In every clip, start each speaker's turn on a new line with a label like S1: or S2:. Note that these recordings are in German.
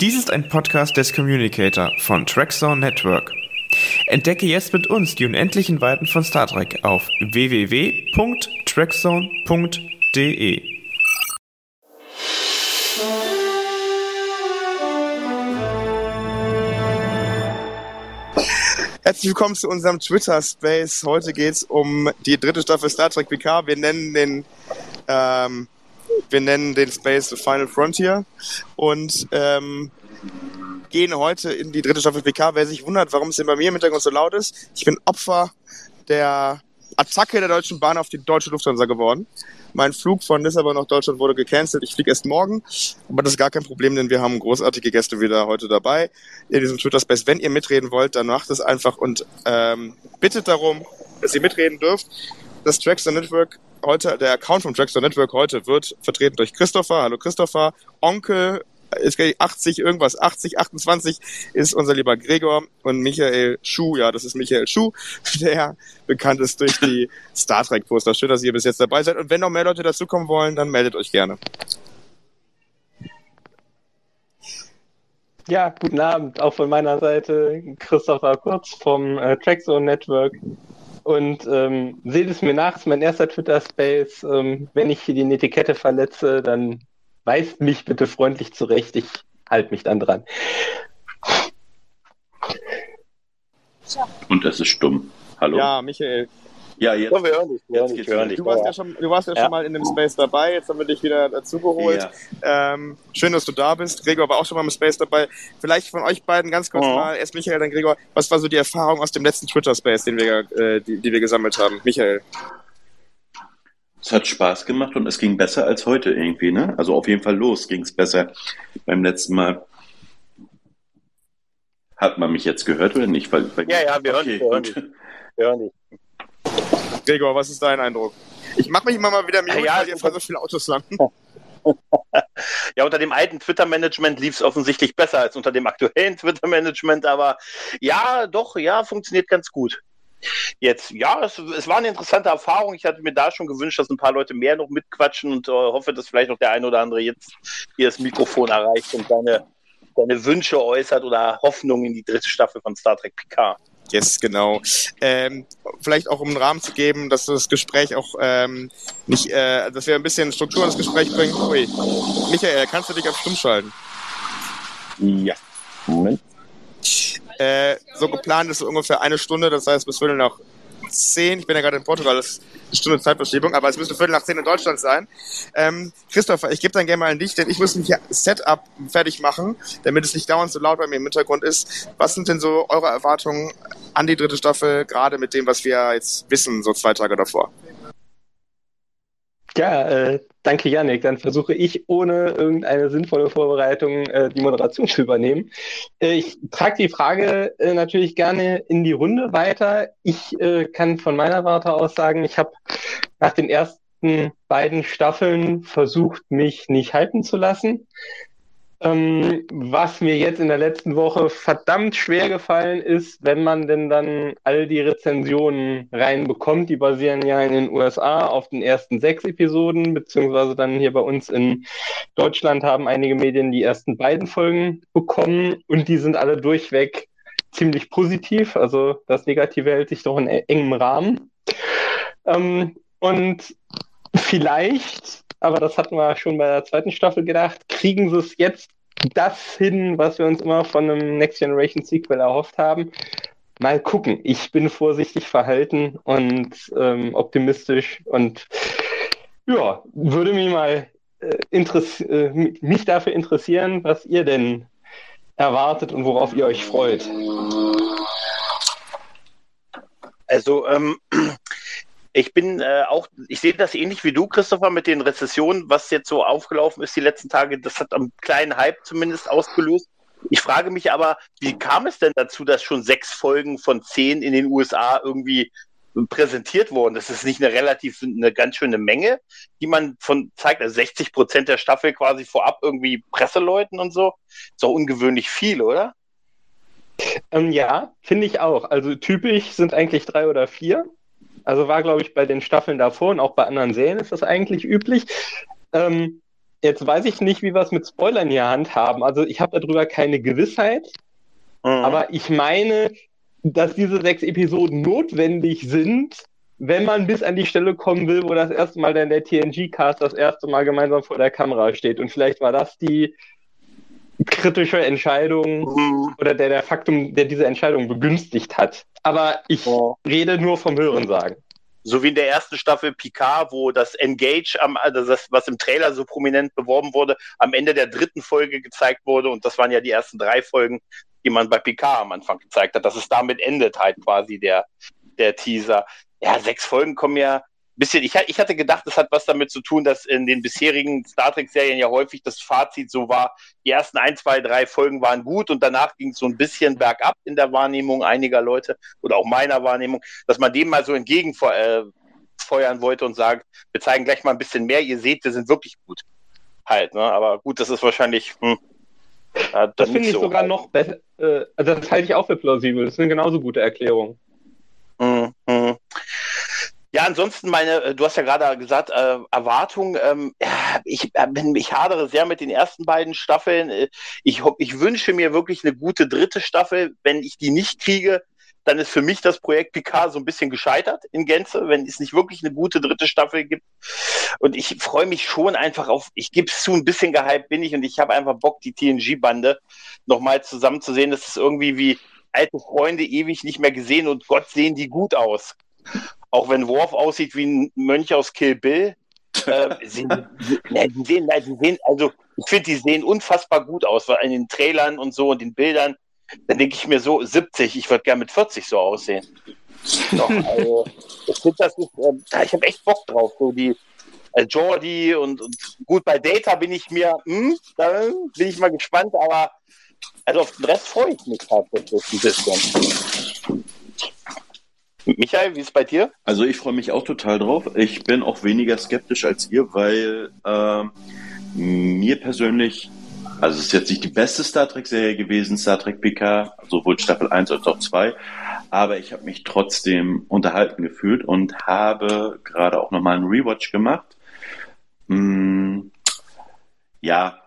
S1: Dies ist ein Podcast des Communicator von Trackzone Network. Entdecke jetzt mit uns die unendlichen Weiten von Star Trek auf www.trackzone.de.
S2: Herzlich willkommen zu unserem Twitter-Space. Heute geht es um die dritte Staffel Star Trek PK. Wir nennen den, ähm, wir nennen den Space The Final Frontier und ähm, gehen heute in die dritte Staffel PK. Wer sich wundert, warum es denn bei mir im Hintergrund so laut ist, ich bin Opfer der Attacke der Deutschen Bahn auf die deutsche Lufthansa geworden. Mein Flug von Lissabon nach Deutschland wurde gecancelt. Ich fliege erst morgen, aber das ist gar kein Problem, denn wir haben großartige Gäste wieder heute dabei in diesem Twitter Space. Wenn ihr mitreden wollt, dann macht es einfach und ähm, bittet darum, dass ihr mitreden dürft. Das Trackster Network heute, der Account vom Trackster Network heute wird vertreten durch Christopher. Hallo Christopher, Onkel ist 80 irgendwas, 80, 28 ist unser lieber Gregor und Michael Schuh, ja, das ist Michael Schuh, der bekannt ist durch die Star Trek Poster. Schön, dass ihr bis jetzt dabei seid und wenn noch mehr Leute dazukommen wollen, dann meldet euch gerne.
S3: Ja, guten Abend, auch von meiner Seite. Christopher Kurz vom äh, Trackzone Network. Und ähm, seht es mir nach, es ist mein erster Twitter-Space. Ähm, wenn ich hier die Etikette verletze, dann weist mich bitte freundlich zurecht. Ich halte mich dann dran.
S4: Und das ist stumm. Hallo?
S2: Ja, Michael.
S4: Ja, jetzt.
S3: Oh, wir hören dich, wir hören dich, wir hören dich.
S2: Du warst ja schon, du warst ja,
S3: Ja.
S2: schon mal in dem Space dabei, jetzt haben wir dich wieder dazugeholt. Ähm, schön, dass du da bist. Gregor war auch schon mal im Space dabei. Vielleicht von euch beiden ganz kurz
S3: Mhm.
S2: mal, erst Michael, dann Gregor, was war so die Erfahrung aus dem letzten Twitter-Space, den wir, äh, die, die wir gesammelt haben? Michael.
S4: Es hat Spaß gemacht und es ging besser als heute irgendwie, ne? Also auf jeden Fall los ging es besser beim letzten Mal. Hat man mich jetzt gehört oder nicht? Weil, weil
S3: Ja, ja, wir hören
S4: okay,
S3: hören dich. Wir hören dich.
S2: Gregor, was ist dein Eindruck? Ich mache mich immer mal wieder mute,
S3: Ja,
S2: weil hier so viele Autos landen.
S5: Ja, unter dem alten Twitter-Management lief es offensichtlich besser als unter dem aktuellen Twitter-Management, aber ja, doch, ja, funktioniert ganz gut. Jetzt, ja, es, es war eine interessante Erfahrung. Ich hatte mir da schon gewünscht, dass ein paar Leute mehr noch mitquatschen und äh, hoffe, dass vielleicht noch der eine oder andere jetzt hier das Mikrofon erreicht und seine, seine Wünsche äußert oder Hoffnungen in die dritte Staffel von Star Trek Picard.
S2: Yes, genau. Ähm, vielleicht auch um einen Rahmen zu geben, dass das Gespräch auch ähm, nicht, äh, dass wir ein bisschen Struktur ins Gespräch bringen. Ui. Michael, kannst du dich auf Stumm schalten?
S3: Ja. Moment.
S2: Äh, so geplant ist ungefähr eine Stunde, das heißt bis Viertel nach zehn. Ich bin ja gerade in Portugal, das ist eine Stunde Zeitverschiebung, aber es müsste Viertel nach zehn in Deutschland sein. Ähm, Christopher, ich gebe dann gerne mal an dich, denn ich muss mich hier Setup fertig machen, damit es nicht dauernd so laut bei mir im Hintergrund ist. Was sind denn so eure Erwartungen an die dritte Staffel, gerade mit dem, was wir jetzt wissen, so zwei Tage davor?
S3: Ja, äh, danke Yannick. Dann versuche ich ohne irgendeine sinnvolle Vorbereitung äh, die Moderation zu übernehmen. Äh, ich trage die Frage äh, natürlich gerne in die Runde weiter. Ich äh, kann von meiner Warte aus sagen, ich habe nach den ersten beiden Staffeln versucht, mich nicht halten zu lassen. Ähm, was mir jetzt in der letzten Woche verdammt schwer gefallen ist, wenn man denn dann all die Rezensionen reinbekommt, die basieren ja in den USA auf den ersten sechs Episoden, beziehungsweise dann hier bei uns in Deutschland haben einige Medien die ersten beiden Folgen bekommen und die sind alle durchweg ziemlich positiv. Also das Negative hält sich doch in engem Rahmen. Ähm, und vielleicht, aber das hatten wir schon bei der zweiten Staffel gedacht, kriegen sie es jetzt das hin, was wir uns immer von einem Next Generation Sequel erhofft haben. Mal gucken. Ich bin vorsichtig verhalten und ähm, optimistisch und ja, würde mich mal äh, äh, mich dafür interessieren, was ihr denn erwartet und worauf ihr euch freut.
S5: Also, ähm, ich bin äh, auch, ich sehe das ähnlich wie du, Christopher, mit den Rezessionen, was jetzt so aufgelaufen ist die letzten Tage. Das hat einen kleinen Hype zumindest ausgelöst. Ich frage mich aber, wie kam es denn dazu, dass schon sechs Folgen von zehn in den USA irgendwie präsentiert wurden? Das ist nicht eine relativ, eine ganz schöne Menge, die man von zeigt, also 60 Prozent der Staffel quasi vorab irgendwie Presseleuten und so. Ist doch ungewöhnlich viel, oder?
S3: Ähm, ja, finde ich auch. Also typisch sind eigentlich drei oder vier. Also war, glaube ich, bei den Staffeln davor und auch bei anderen Serien ist das eigentlich üblich. Ähm, jetzt weiß ich nicht, wie wir es mit Spoilern hier handhaben. Also ich habe darüber keine Gewissheit, mhm. aber ich meine, dass diese sechs Episoden notwendig sind, wenn man bis an die Stelle kommen will, wo das erste Mal dann der TNG-Cast das erste Mal gemeinsam vor der Kamera steht. Und vielleicht war das die kritische Entscheidung mhm. oder der, der Faktum, der diese Entscheidung begünstigt hat. Aber ich oh. rede nur vom Hörensagen.
S5: So wie in der ersten Staffel Picard, wo das Engage, am, also das, was im Trailer so prominent beworben wurde, am Ende der dritten Folge gezeigt wurde. Und das waren ja die ersten drei Folgen, die man bei Picard am Anfang gezeigt hat. Dass es damit endet halt quasi der, der Teaser. Ja, sechs Folgen kommen ja bisschen, ich, ich hatte gedacht, das hat was damit zu tun, dass in den bisherigen Star Trek-Serien ja häufig das Fazit so war, die ersten ein, zwei, drei Folgen waren gut und danach ging es so ein bisschen bergab in der Wahrnehmung einiger Leute oder auch meiner Wahrnehmung, dass man dem mal so entgegenfeuern äh, wollte und sagt, wir zeigen gleich mal ein bisschen mehr, ihr seht, wir sind wirklich gut. Halt, ne? Aber gut, das ist wahrscheinlich. Hm,
S3: äh, das finde ich so sogar halt. noch besser. Äh, also das halte ich auch für plausibel. Das ist eine genauso gute Erklärung.
S5: Mhm. Mhm. Ja, ansonsten meine, äh, du hast ja gerade gesagt, äh, Erwartung. Ähm, ich, äh, ich hadere sehr mit den ersten beiden Staffeln. Äh, ich, ich wünsche mir wirklich eine gute dritte Staffel. Wenn ich die nicht kriege, dann ist für mich das Projekt Picard so ein bisschen gescheitert in Gänze, wenn es nicht wirklich eine gute dritte Staffel gibt. Und ich freue mich schon einfach auf, ich gebe es zu, ein bisschen gehypt bin ich und ich habe einfach Bock, die TNG-Bande nochmal zusammenzusehen. Das ist irgendwie wie alte Freunde ewig nicht mehr gesehen und Gott sehen die gut aus. Auch wenn Worf aussieht wie ein Mönch aus Kill Bill. äh, sie, die sehen, die sehen, also ich finde, die sehen unfassbar gut aus, weil in den Trailern und so und den Bildern, dann denke ich mir so, 70, ich würde gerne mit 40 so aussehen. Doch, also, ich finde, das ist, äh, ich habe echt Bock drauf, so die äh, Jordi und, und, gut, bei Data bin ich mir, hm, da bin ich mal gespannt, aber also auf den Rest freue ich mich tatsächlich ein bisschen. Michael, wie ist es bei dir?
S4: Also ich freue mich auch total drauf. Ich bin auch weniger skeptisch als ihr, weil äh, mir persönlich, also es ist jetzt nicht die beste Star Trek-Serie gewesen, Star Trek PK, sowohl Staffel 1 als auch 2, aber ich habe mich trotzdem unterhalten gefühlt und habe gerade auch nochmal einen Rewatch gemacht. Hm, ja,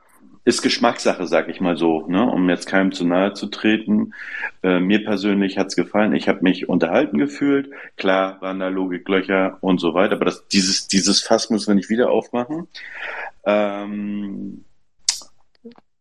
S4: ist Geschmackssache, sag ich mal so, ne? um jetzt keinem zu nahe zu treten. Äh, mir persönlich hat's gefallen. Ich habe mich unterhalten gefühlt. Klar waren da Logiklöcher und so weiter, aber das, dieses, dieses Fass müssen wir nicht wieder aufmachen. Ähm,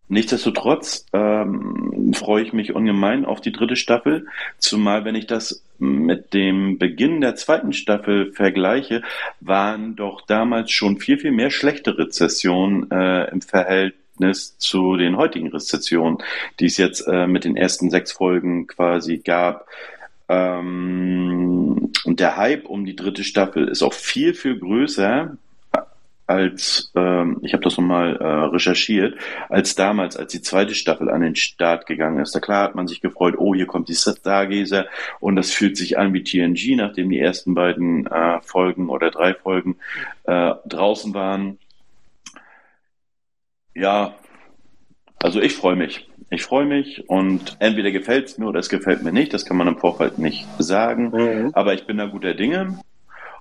S4: Nichtsdestotrotz ähm, freue ich mich ungemein auf die dritte Staffel, zumal wenn ich das mit dem Beginn der zweiten Staffel vergleiche, waren doch damals schon viel, viel mehr schlechte Rezessionen äh, im Verhältnis Verhältnis zu den heutigen Rezessionen, die es jetzt äh, mit den ersten sechs Folgen quasi gab. Ähm, und der Hype um die dritte Staffel ist auch viel, viel größer als, ähm, ich habe das nochmal äh, recherchiert, als damals, als die zweite Staffel an den Start gegangen ist. Da klar hat man sich gefreut, oh, hier kommt die Stargazer und das fühlt sich an wie TNG, nachdem die ersten beiden äh, Folgen oder drei Folgen äh, draußen waren. Ja, also ich freue mich. Ich freue mich und entweder gefällt es mir oder es gefällt mir nicht. Das kann man im Vorfeld nicht sagen. Mhm. Aber ich bin da guter Dinge.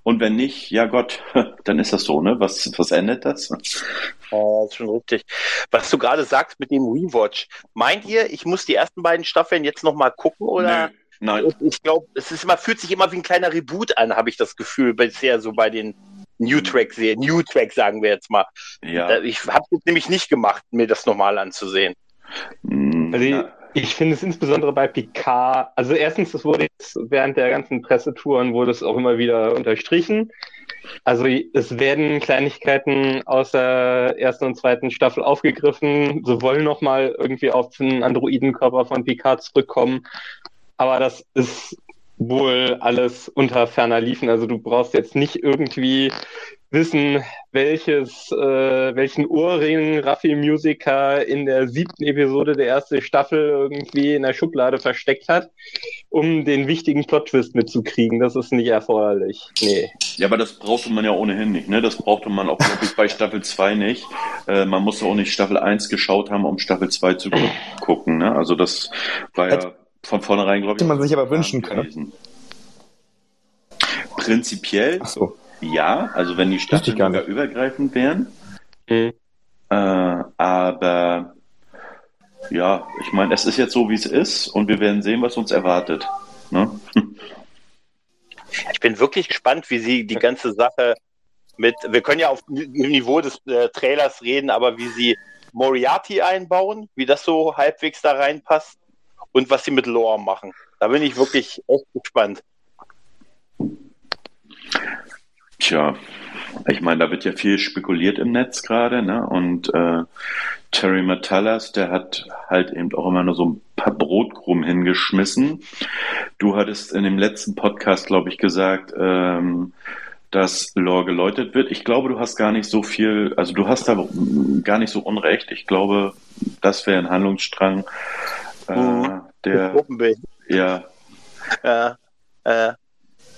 S4: Und wenn nicht, ja Gott, dann ist das so, ne? Was, was ändert das?
S5: Ja, das ist schon richtig. Was du gerade sagst mit dem Rewatch, meint ihr, ich muss die ersten beiden Staffeln jetzt nochmal gucken oder? Nö,
S4: nein.
S5: Ich glaube, es ist immer, fühlt sich immer wie ein kleiner Reboot an, habe ich das Gefühl, bisher so bei den New Track sehe. New Track sagen wir jetzt mal. Ja. Ich habe es nämlich nicht gemacht, mir das nochmal anzusehen.
S3: Hm, also ich, ich finde es insbesondere bei Picard, also erstens, das wurde jetzt während der ganzen Pressetouren wurde es auch immer wieder unterstrichen. Also es werden Kleinigkeiten aus der ersten und zweiten Staffel aufgegriffen. Sie wollen nochmal irgendwie auf den Androidenkörper von Picard zurückkommen. Aber das ist wohl alles unter ferner liefen. Also du brauchst jetzt nicht irgendwie wissen, welches, äh, welchen Ohrring Raffi Musiker in der siebten Episode der ersten Staffel irgendwie in der Schublade versteckt hat, um den wichtigen Plot-Twist mitzukriegen. Das ist nicht erforderlich. Nee.
S4: Ja, aber das brauchte man ja ohnehin nicht. Ne? Das brauchte man auch wirklich bei Staffel 2 nicht. Äh, man musste auch nicht Staffel 1 geschaut haben, um Staffel 2 zu gucken. Ne? Also das war ja von vornherein, glaube ich.
S2: Hätte man sich aber wünschen können.
S4: Prinzipiell
S2: so.
S4: ja, also wenn die Staffeln sogar übergreifend wären. Mhm. Äh, aber ja, ich meine, es ist jetzt so, wie es ist und wir werden sehen, was uns erwartet. Ne?
S5: Ich bin wirklich gespannt, wie sie die ganze Sache mit, wir können ja auf dem Niveau des äh, Trailers reden, aber wie sie Moriarty einbauen, wie das so halbwegs da reinpasst und was sie mit Lore machen. Da bin ich wirklich echt gespannt.
S4: Tja, ich meine, da wird ja viel spekuliert im Netz gerade, ne? Und äh, Terry Matalas, der hat halt eben auch immer nur so ein paar Brotkrumen hingeschmissen. Du hattest in dem letzten Podcast, glaube ich, gesagt, ähm, dass Lore geläutet wird. Ich glaube, du hast gar nicht so viel, also du hast da gar nicht so unrecht. Ich glaube, das wäre ein Handlungsstrang, äh, mhm. der ja.
S5: Ja, äh,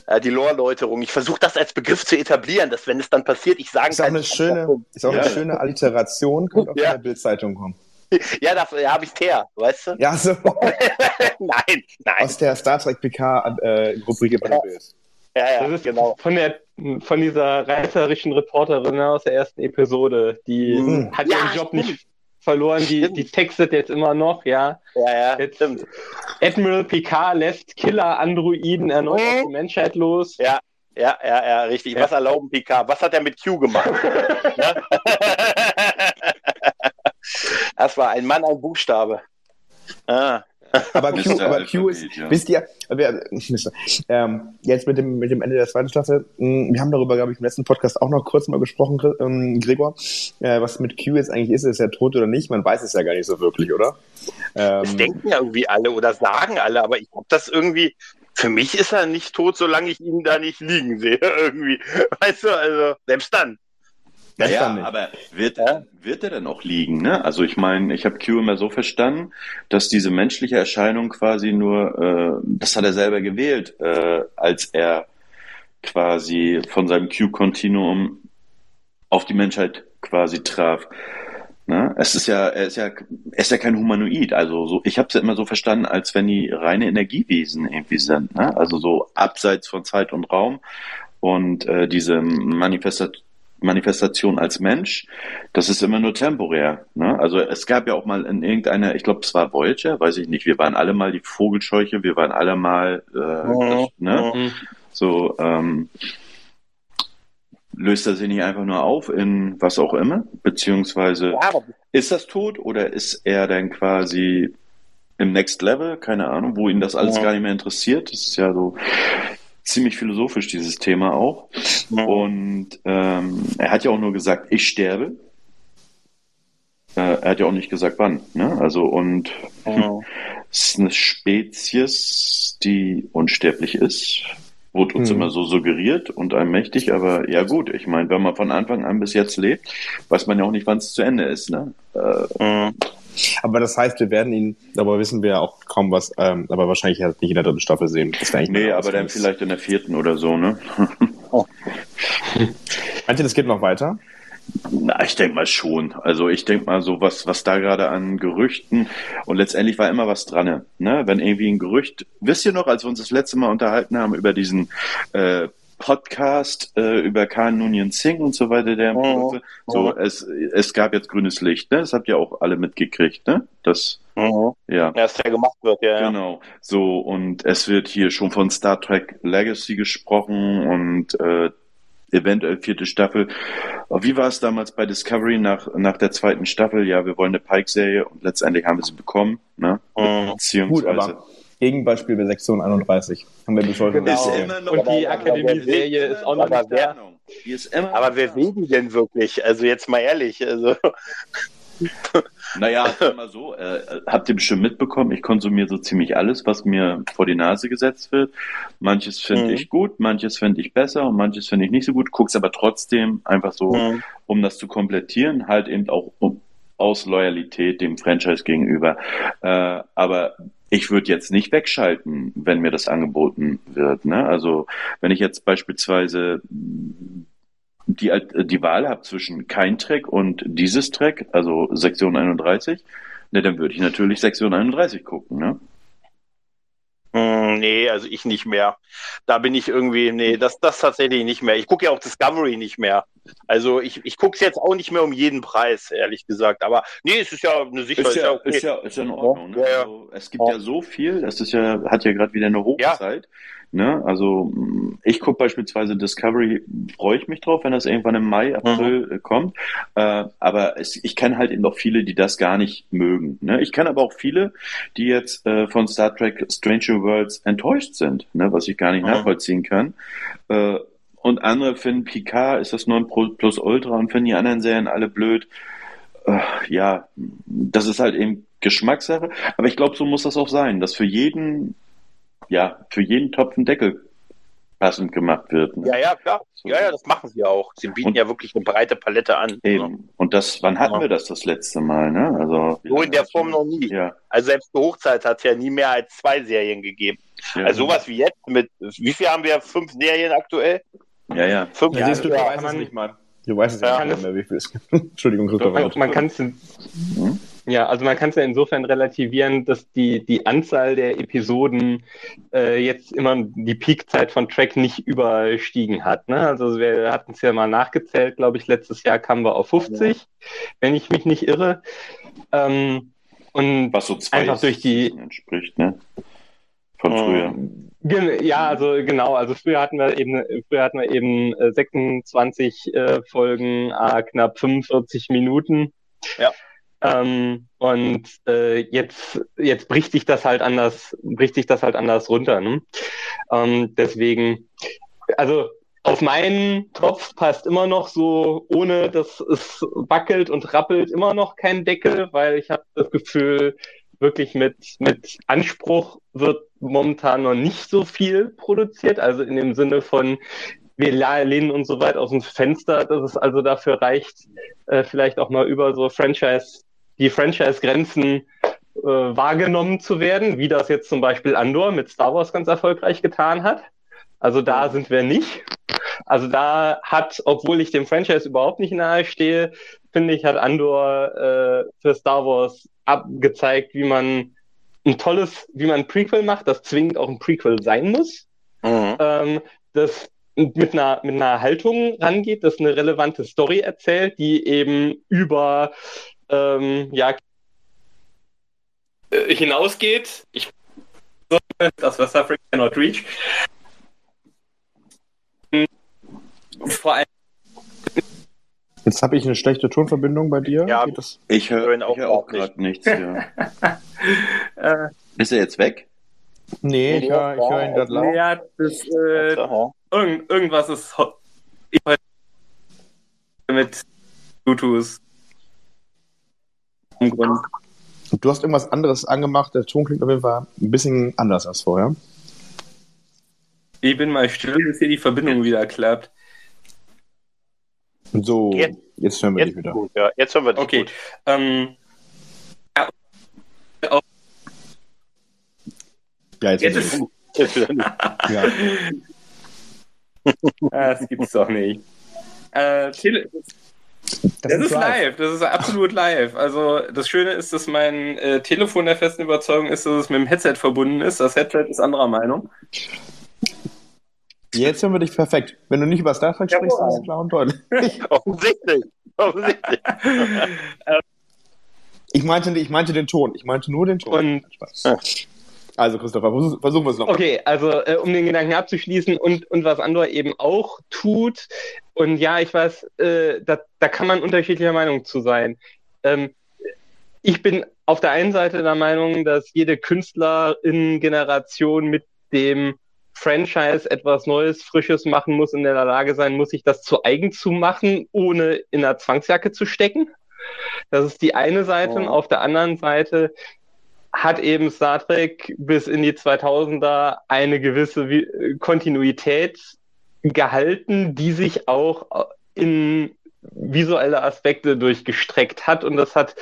S5: äh, die Lore-Läuterung. Ich versuche das als Begriff zu etablieren, dass wenn es dann passiert, ich sagen
S2: ist kann. Auch eine schöne, ist auch ja. eine schöne Alliteration, könnte auch ja. in der Bildzeitung kommen.
S5: Ja, da ja, habe ich her, weißt du?
S2: Ja, so.
S5: nein, nein.
S2: Aus der Star Trek PK äh, Rubrik
S3: ja. Bild. Ja, ja, das ist genau. Von der von dieser reißerischen Reporterin aus der ersten Episode, die mhm. hat ja, ihren Job stimmt. nicht verloren, die, die textet jetzt immer noch, ja.
S5: Ja, ja, jetzt stimmt.
S3: Admiral Picard lässt Killer-Androiden erneut auf die Menschheit los.
S5: Ja, ja, ja, ja, richtig. Ja. Was erlauben Picard? Was hat er mit Q gemacht? das war ein Mann, ein Buchstabe.
S2: Ah. Aber Q, aber Q ist, ja. wisst ihr, wir, ähm, jetzt mit dem, mit dem Ende der zweiten Staffel, hm, wir haben darüber, glaube ich, im letzten Podcast auch noch kurz mal gesprochen, ähm, Gregor, äh, was mit Q jetzt eigentlich ist, ist er tot oder nicht? Man weiß es ja gar nicht so wirklich, oder?
S5: Ähm, das denken ja irgendwie alle oder sagen alle, aber ich habe das irgendwie, für mich ist er nicht tot, solange ich ihn da nicht liegen sehe, irgendwie. Weißt du, also, selbst dann.
S4: Naja, aber wird, ja? wird er denn auch liegen? Ne? Also ich meine, ich habe Q immer so verstanden, dass diese menschliche Erscheinung quasi nur, äh, das hat er selber gewählt, äh, als er quasi von seinem Q-Kontinuum auf die Menschheit quasi traf. Ne? Es ist ja, er ist ja, er ist ja kein Humanoid. Also so, ich habe es ja immer so verstanden, als wenn die reine Energiewesen irgendwie sind. Ne? Also so abseits von Zeit und Raum und äh, diese Manifestation Manifestation als Mensch, das ist immer nur temporär. Ne? Also es gab ja auch mal in irgendeiner, ich glaube, es war Voyager, weiß ich nicht, wir waren alle mal die Vogelscheuche, wir waren alle mal, äh, das, ne? Mhm. so ähm, löst er sich nicht einfach nur auf in was auch immer, beziehungsweise ja, ist das tot oder ist er dann quasi im Next Level, keine Ahnung, wo ihn das alles ja. gar nicht mehr interessiert. Das ist ja so ziemlich philosophisch, dieses Thema auch. Ja. Und ähm, er hat ja auch nur gesagt, ich sterbe. Äh, er hat ja auch nicht gesagt, wann. Ne? Also, und ja. es ist eine Spezies, die unsterblich ist. Wurde uns hm. immer so suggeriert und allmächtig, aber ja gut, ich meine, wenn man von Anfang an bis jetzt lebt, weiß man ja auch nicht, wann es zu Ende ist. Ne? Äh,
S2: aber das heißt, wir werden ihn, aber wissen wir ja auch kaum was, ähm, aber wahrscheinlich halt nicht in der dritten Staffel sehen.
S4: nee, aber dann vielleicht in der vierten oder so, ne?
S2: oh. Meint ihr, das geht noch weiter?
S4: Na, ich denke mal schon. Also ich denke mal so, was, was da gerade an Gerüchten und letztendlich war immer was dran. Ne? Wenn irgendwie ein Gerücht, wisst ihr noch, als wir uns das letzte Mal unterhalten haben über diesen äh, Podcast äh, über Khan Noonien Singh und so weiter, der oh, so, oh. es, es gab jetzt grünes Licht, ne? Das habt ihr auch alle mitgekriegt, ne? Das,
S5: mhm. ja. Ja, dass der gemacht wird, ja.
S4: Genau. So, und es wird hier schon von Star Trek Legacy gesprochen und äh, eventuell vierte Staffel. Wie war es damals bei Discovery nach, nach der zweiten Staffel? Ja, wir wollen eine Pike-Serie und letztendlich haben wir sie bekommen, ne?
S2: Mhm. Beziehungsweise. Gut, aber Gegenbeispiel bei Sektion 31. Haben wir bis heute
S3: genau. noch Und die Akademie-Serie ist auch noch nicht da.
S5: Aber wer will die denn wirklich? Also jetzt mal ehrlich. Also.
S4: Naja, mal so, äh, habt ihr bestimmt mitbekommen, ich konsumiere so ziemlich alles, was mir vor die Nase gesetzt wird. Manches finde mhm. ich gut, manches finde ich besser und manches finde ich nicht so gut. Guck's aber trotzdem einfach so, mhm. um das zu komplettieren, halt eben auch um, aus Loyalität dem Franchise gegenüber. Äh, aber ich würde jetzt nicht wegschalten, wenn mir das angeboten wird. Ne? Also wenn ich jetzt beispielsweise die, die Wahl habe zwischen kein Track und dieses Track, also Sektion 31, ne, dann würde ich natürlich Sektion 31 gucken. Ne?
S5: Hm, nee, also ich nicht mehr. Da bin ich irgendwie, nee, das, das tatsächlich nicht mehr. Ich gucke ja auch Discovery nicht mehr. Also ich, ich gucke es jetzt auch nicht mehr um jeden Preis, ehrlich gesagt. Aber nee, es ist ja eine Sicherheit.
S4: Ist ja, okay. ist ja, ist ja in Ordnung. Ne?
S5: Ja, ja.
S4: Also, es gibt ja. so viel, das ist ja, hat ja gerade wieder eine Hochzeit. Ne? Also ich gucke beispielsweise Discovery, freue ich mich drauf, wenn das irgendwann im Mai, April mhm. kommt. Äh, aber es, ich kenne halt eben noch viele, die das gar nicht mögen. Ne? Ich kenne aber auch viele, die jetzt äh, von Star Trek Stranger Worlds enttäuscht sind, ne? was ich gar nicht mhm. nachvollziehen kann. Äh, und andere finden Picard ist das 9 Plus Ultra und finden die anderen Serien alle blöd. Äh, ja, das ist halt eben Geschmackssache. Aber ich glaube, so muss das auch sein, dass für jeden ja, für jeden Topf ein Deckel passend gemacht wird.
S5: Ne? Ja, ja, klar. So. Ja, ja, das machen sie auch. Sie bieten und, ja wirklich eine breite Palette an.
S4: Eben. Und das, wann hatten ja. wir das das letzte Mal, ne? Also.
S5: So in der Form noch nie. Ja. Also selbst die Hochzeit hat es ja nie mehr als zwei Serien gegeben. Ja, also sowas wie jetzt mit, wie viel haben wir? Fünf Serien aktuell?
S4: Ja, ja.
S2: Fünf ja, siehst du, du weißt es nicht, Mann. Du weißt es ja, nicht mehr, wie viel es gibt. Entschuldigung, Christoph.
S3: Man, man kann es. Hm? Ja, also man kann es ja insofern relativieren, dass die, die Anzahl der Episoden äh, jetzt immer die Peakzeit von Track nicht überstiegen hat. Ne? Also wir hatten es ja mal nachgezählt, glaube ich, letztes Jahr kamen wir auf 50, ja. wenn ich mich nicht irre. Ähm, und
S4: Was so zwei
S3: einfach durch die
S4: entspricht, ne? Von früher.
S3: Ja, also genau, also früher hatten wir eben, früher hatten wir eben 26 äh, äh, Folgen, äh, knapp 45 Minuten.
S5: Ja.
S3: Ähm, und äh, jetzt, jetzt bricht sich das halt anders, bricht sich das halt anders runter. Ne? Ähm, deswegen, also auf meinen Topf passt immer noch so, ohne dass es wackelt und rappelt, immer noch kein Deckel, weil ich habe das Gefühl, wirklich mit, mit Anspruch wird momentan noch nicht so viel produziert. Also in dem Sinne von, wir lehnen uns so weit aus dem Fenster, dass es also dafür reicht, äh, vielleicht auch mal über so Franchise die Franchise-Grenzen äh, wahrgenommen zu werden, wie das jetzt zum Beispiel Andor mit Star Wars ganz erfolgreich getan hat. Also da sind wir nicht. Also da hat, obwohl ich dem Franchise überhaupt nicht nahe stehe, finde ich, hat Andor äh, für Star Wars abgezeigt, wie man ein tolles, wie man ein Prequel macht, das zwingend auch ein Prequel sein muss. Mhm. Ähm, das mit einer, mit einer Haltung rangeht, das eine relevante Story erzählt, die eben über ähm, ja, äh, hinausgeht. Ich das was Africa cannot reach.
S2: Vor allem. Jetzt habe ich eine schlechte Tonverbindung bei dir.
S4: Ja, ich höre auch, hör auch gerade nichts. Ja. Äh. Ist er jetzt weg?
S2: Nee, ich höre hör ihn gerade laut.
S3: Ja, das, äh, irgend, irgendwas ist mit Bluetooth
S2: Grund. Du hast irgendwas anderes angemacht, der Ton klingt auf jeden Fall ein bisschen anders als vorher.
S3: Ich bin mal still, bis hier die Verbindung wieder klappt.
S2: So, jetzt, jetzt hören wir jetzt dich wieder.
S5: Gut, ja, jetzt hören wir dich
S3: Okay. Gut. Ähm, ja,
S2: ja, jetzt, jetzt
S3: ist nicht. ja. Das gibt's doch nicht. Äh, Tele das, das ist, live. live. das ist absolut live. Also das Schöne ist, dass mein äh, Telefon der festen Überzeugung ist, dass es mit dem Headset verbunden ist. Das Headset ist anderer Meinung.
S2: Jetzt hören wir dich perfekt. Wenn du nicht über Star Trek sprichst, dann ist es klar und deutlich.
S5: Offensichtlich. Offensichtlich.
S2: ich, meinte, ich meinte den Ton. Ich meinte nur den Ton.
S3: Und,
S2: Spaß. Also Christopher, versuchen wir es noch.
S3: Okay, also äh, um den Gedanken abzuschließen und, und was Andor eben auch tut, und ja, ich weiß, äh, da, da kann man unterschiedlicher Meinung zu sein. Ähm, ich bin auf der einen Seite der Meinung, dass jede Künstlerin-Generation mit dem Franchise etwas Neues, Frisches machen muss, in der Lage sein muss, sich das zu eigen zu machen, ohne in einer Zwangsjacke zu stecken. Das ist die eine Seite. Oh. Und auf der anderen Seite hat eben Star Trek bis in die 2000er eine gewisse Kontinuität gehalten, die sich auch in visuelle Aspekte durchgestreckt hat und das hat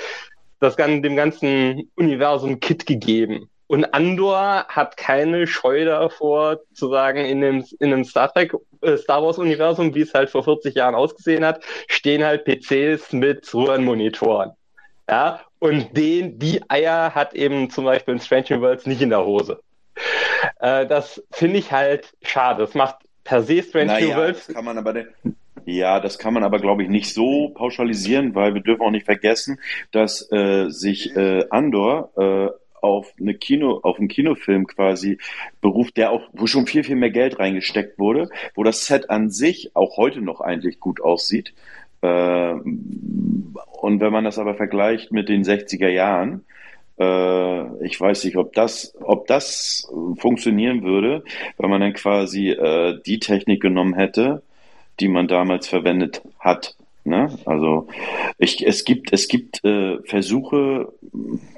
S3: das dem ganzen Universum Kit gegeben. Und Andor hat keine Scheu davor zu sagen, in dem, in dem Star Trek, äh, Star Wars Universum, wie es halt vor 40 Jahren ausgesehen hat, stehen halt PCs mit Röhrenmonitoren. Ja, und den, die Eier hat eben zum Beispiel in Strange Worlds nicht in der Hose. Äh, das finde ich halt schade. Das macht per se Strange
S4: naja,
S3: New Worlds.
S4: Das kann man aber, ja, das kann man aber, glaube ich, nicht so pauschalisieren, weil wir dürfen auch nicht vergessen, dass äh, sich äh, Andor äh, auf eine Kino, auf einen Kinofilm quasi beruft, der auch, wo schon viel, viel mehr Geld reingesteckt wurde, wo das Set an sich auch heute noch eigentlich gut aussieht. Äh, und wenn man das aber vergleicht mit den 60er Jahren, äh, ich weiß nicht, ob das, ob das funktionieren würde, wenn man dann quasi äh, die Technik genommen hätte, die man damals verwendet hat. Ne? Also ich, es gibt, es gibt äh, Versuche,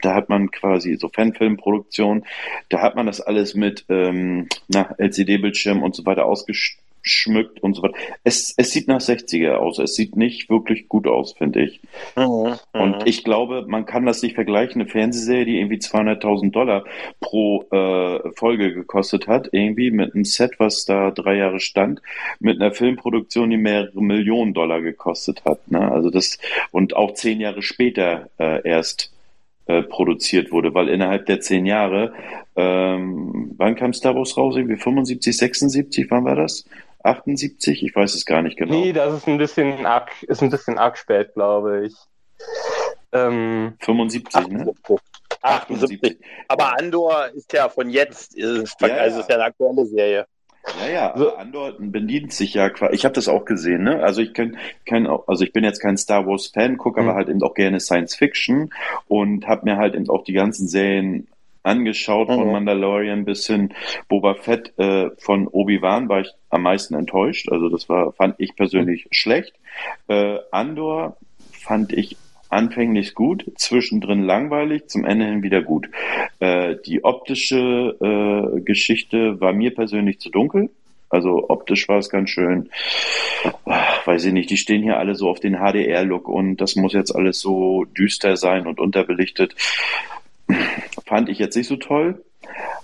S4: da hat man quasi so Fanfilmproduktion, da hat man das alles mit ähm, LCD-Bildschirm und so weiter ausgestattet schmückt und so weiter. Es, es sieht nach 60er aus. Es sieht nicht wirklich gut aus, finde ich. Mhm, und mhm. ich glaube, man kann das nicht vergleichen. Eine Fernsehserie, die irgendwie 200.000 Dollar pro äh, Folge gekostet hat, irgendwie mit einem Set, was da drei Jahre stand, mit einer Filmproduktion, die mehrere Millionen Dollar gekostet hat. Ne? Also das und auch zehn Jahre später äh, erst äh, produziert wurde, weil innerhalb der zehn Jahre, ähm, wann kam Star Wars raus? Irgendwie 75, 76, wann war das? 78? Ich weiß es gar nicht genau.
S3: Nee, das ist ein bisschen arg, ist ein bisschen arg spät, glaube ich.
S4: Ähm, 75, 78. ne?
S5: 78. Aber Andor ist ja von jetzt, ist, ja, also ist ja eine aktuelle Serie.
S4: Ja, ja, so. Andor bedient sich ja quasi. Ich habe das auch gesehen, ne? Also ich kann kein, also ich bin jetzt kein Star Wars Fan, gucke mhm. aber halt eben auch gerne Science Fiction und habe mir halt eben auch die ganzen Serien angeschaut, von mhm. Mandalorian bis hin Boba Fett. Äh, von Obi-Wan war ich am meisten enttäuscht. Also das war, fand ich persönlich mhm. schlecht. Äh, Andor fand ich anfänglich gut, zwischendrin langweilig, zum Ende hin wieder gut. Äh, die optische äh, Geschichte war mir persönlich zu dunkel. Also optisch war es ganz schön, ach, weiß ich nicht, die stehen hier alle so auf den HDR-Look und das muss jetzt alles so düster sein und unterbelichtet. Fand ich jetzt nicht so toll,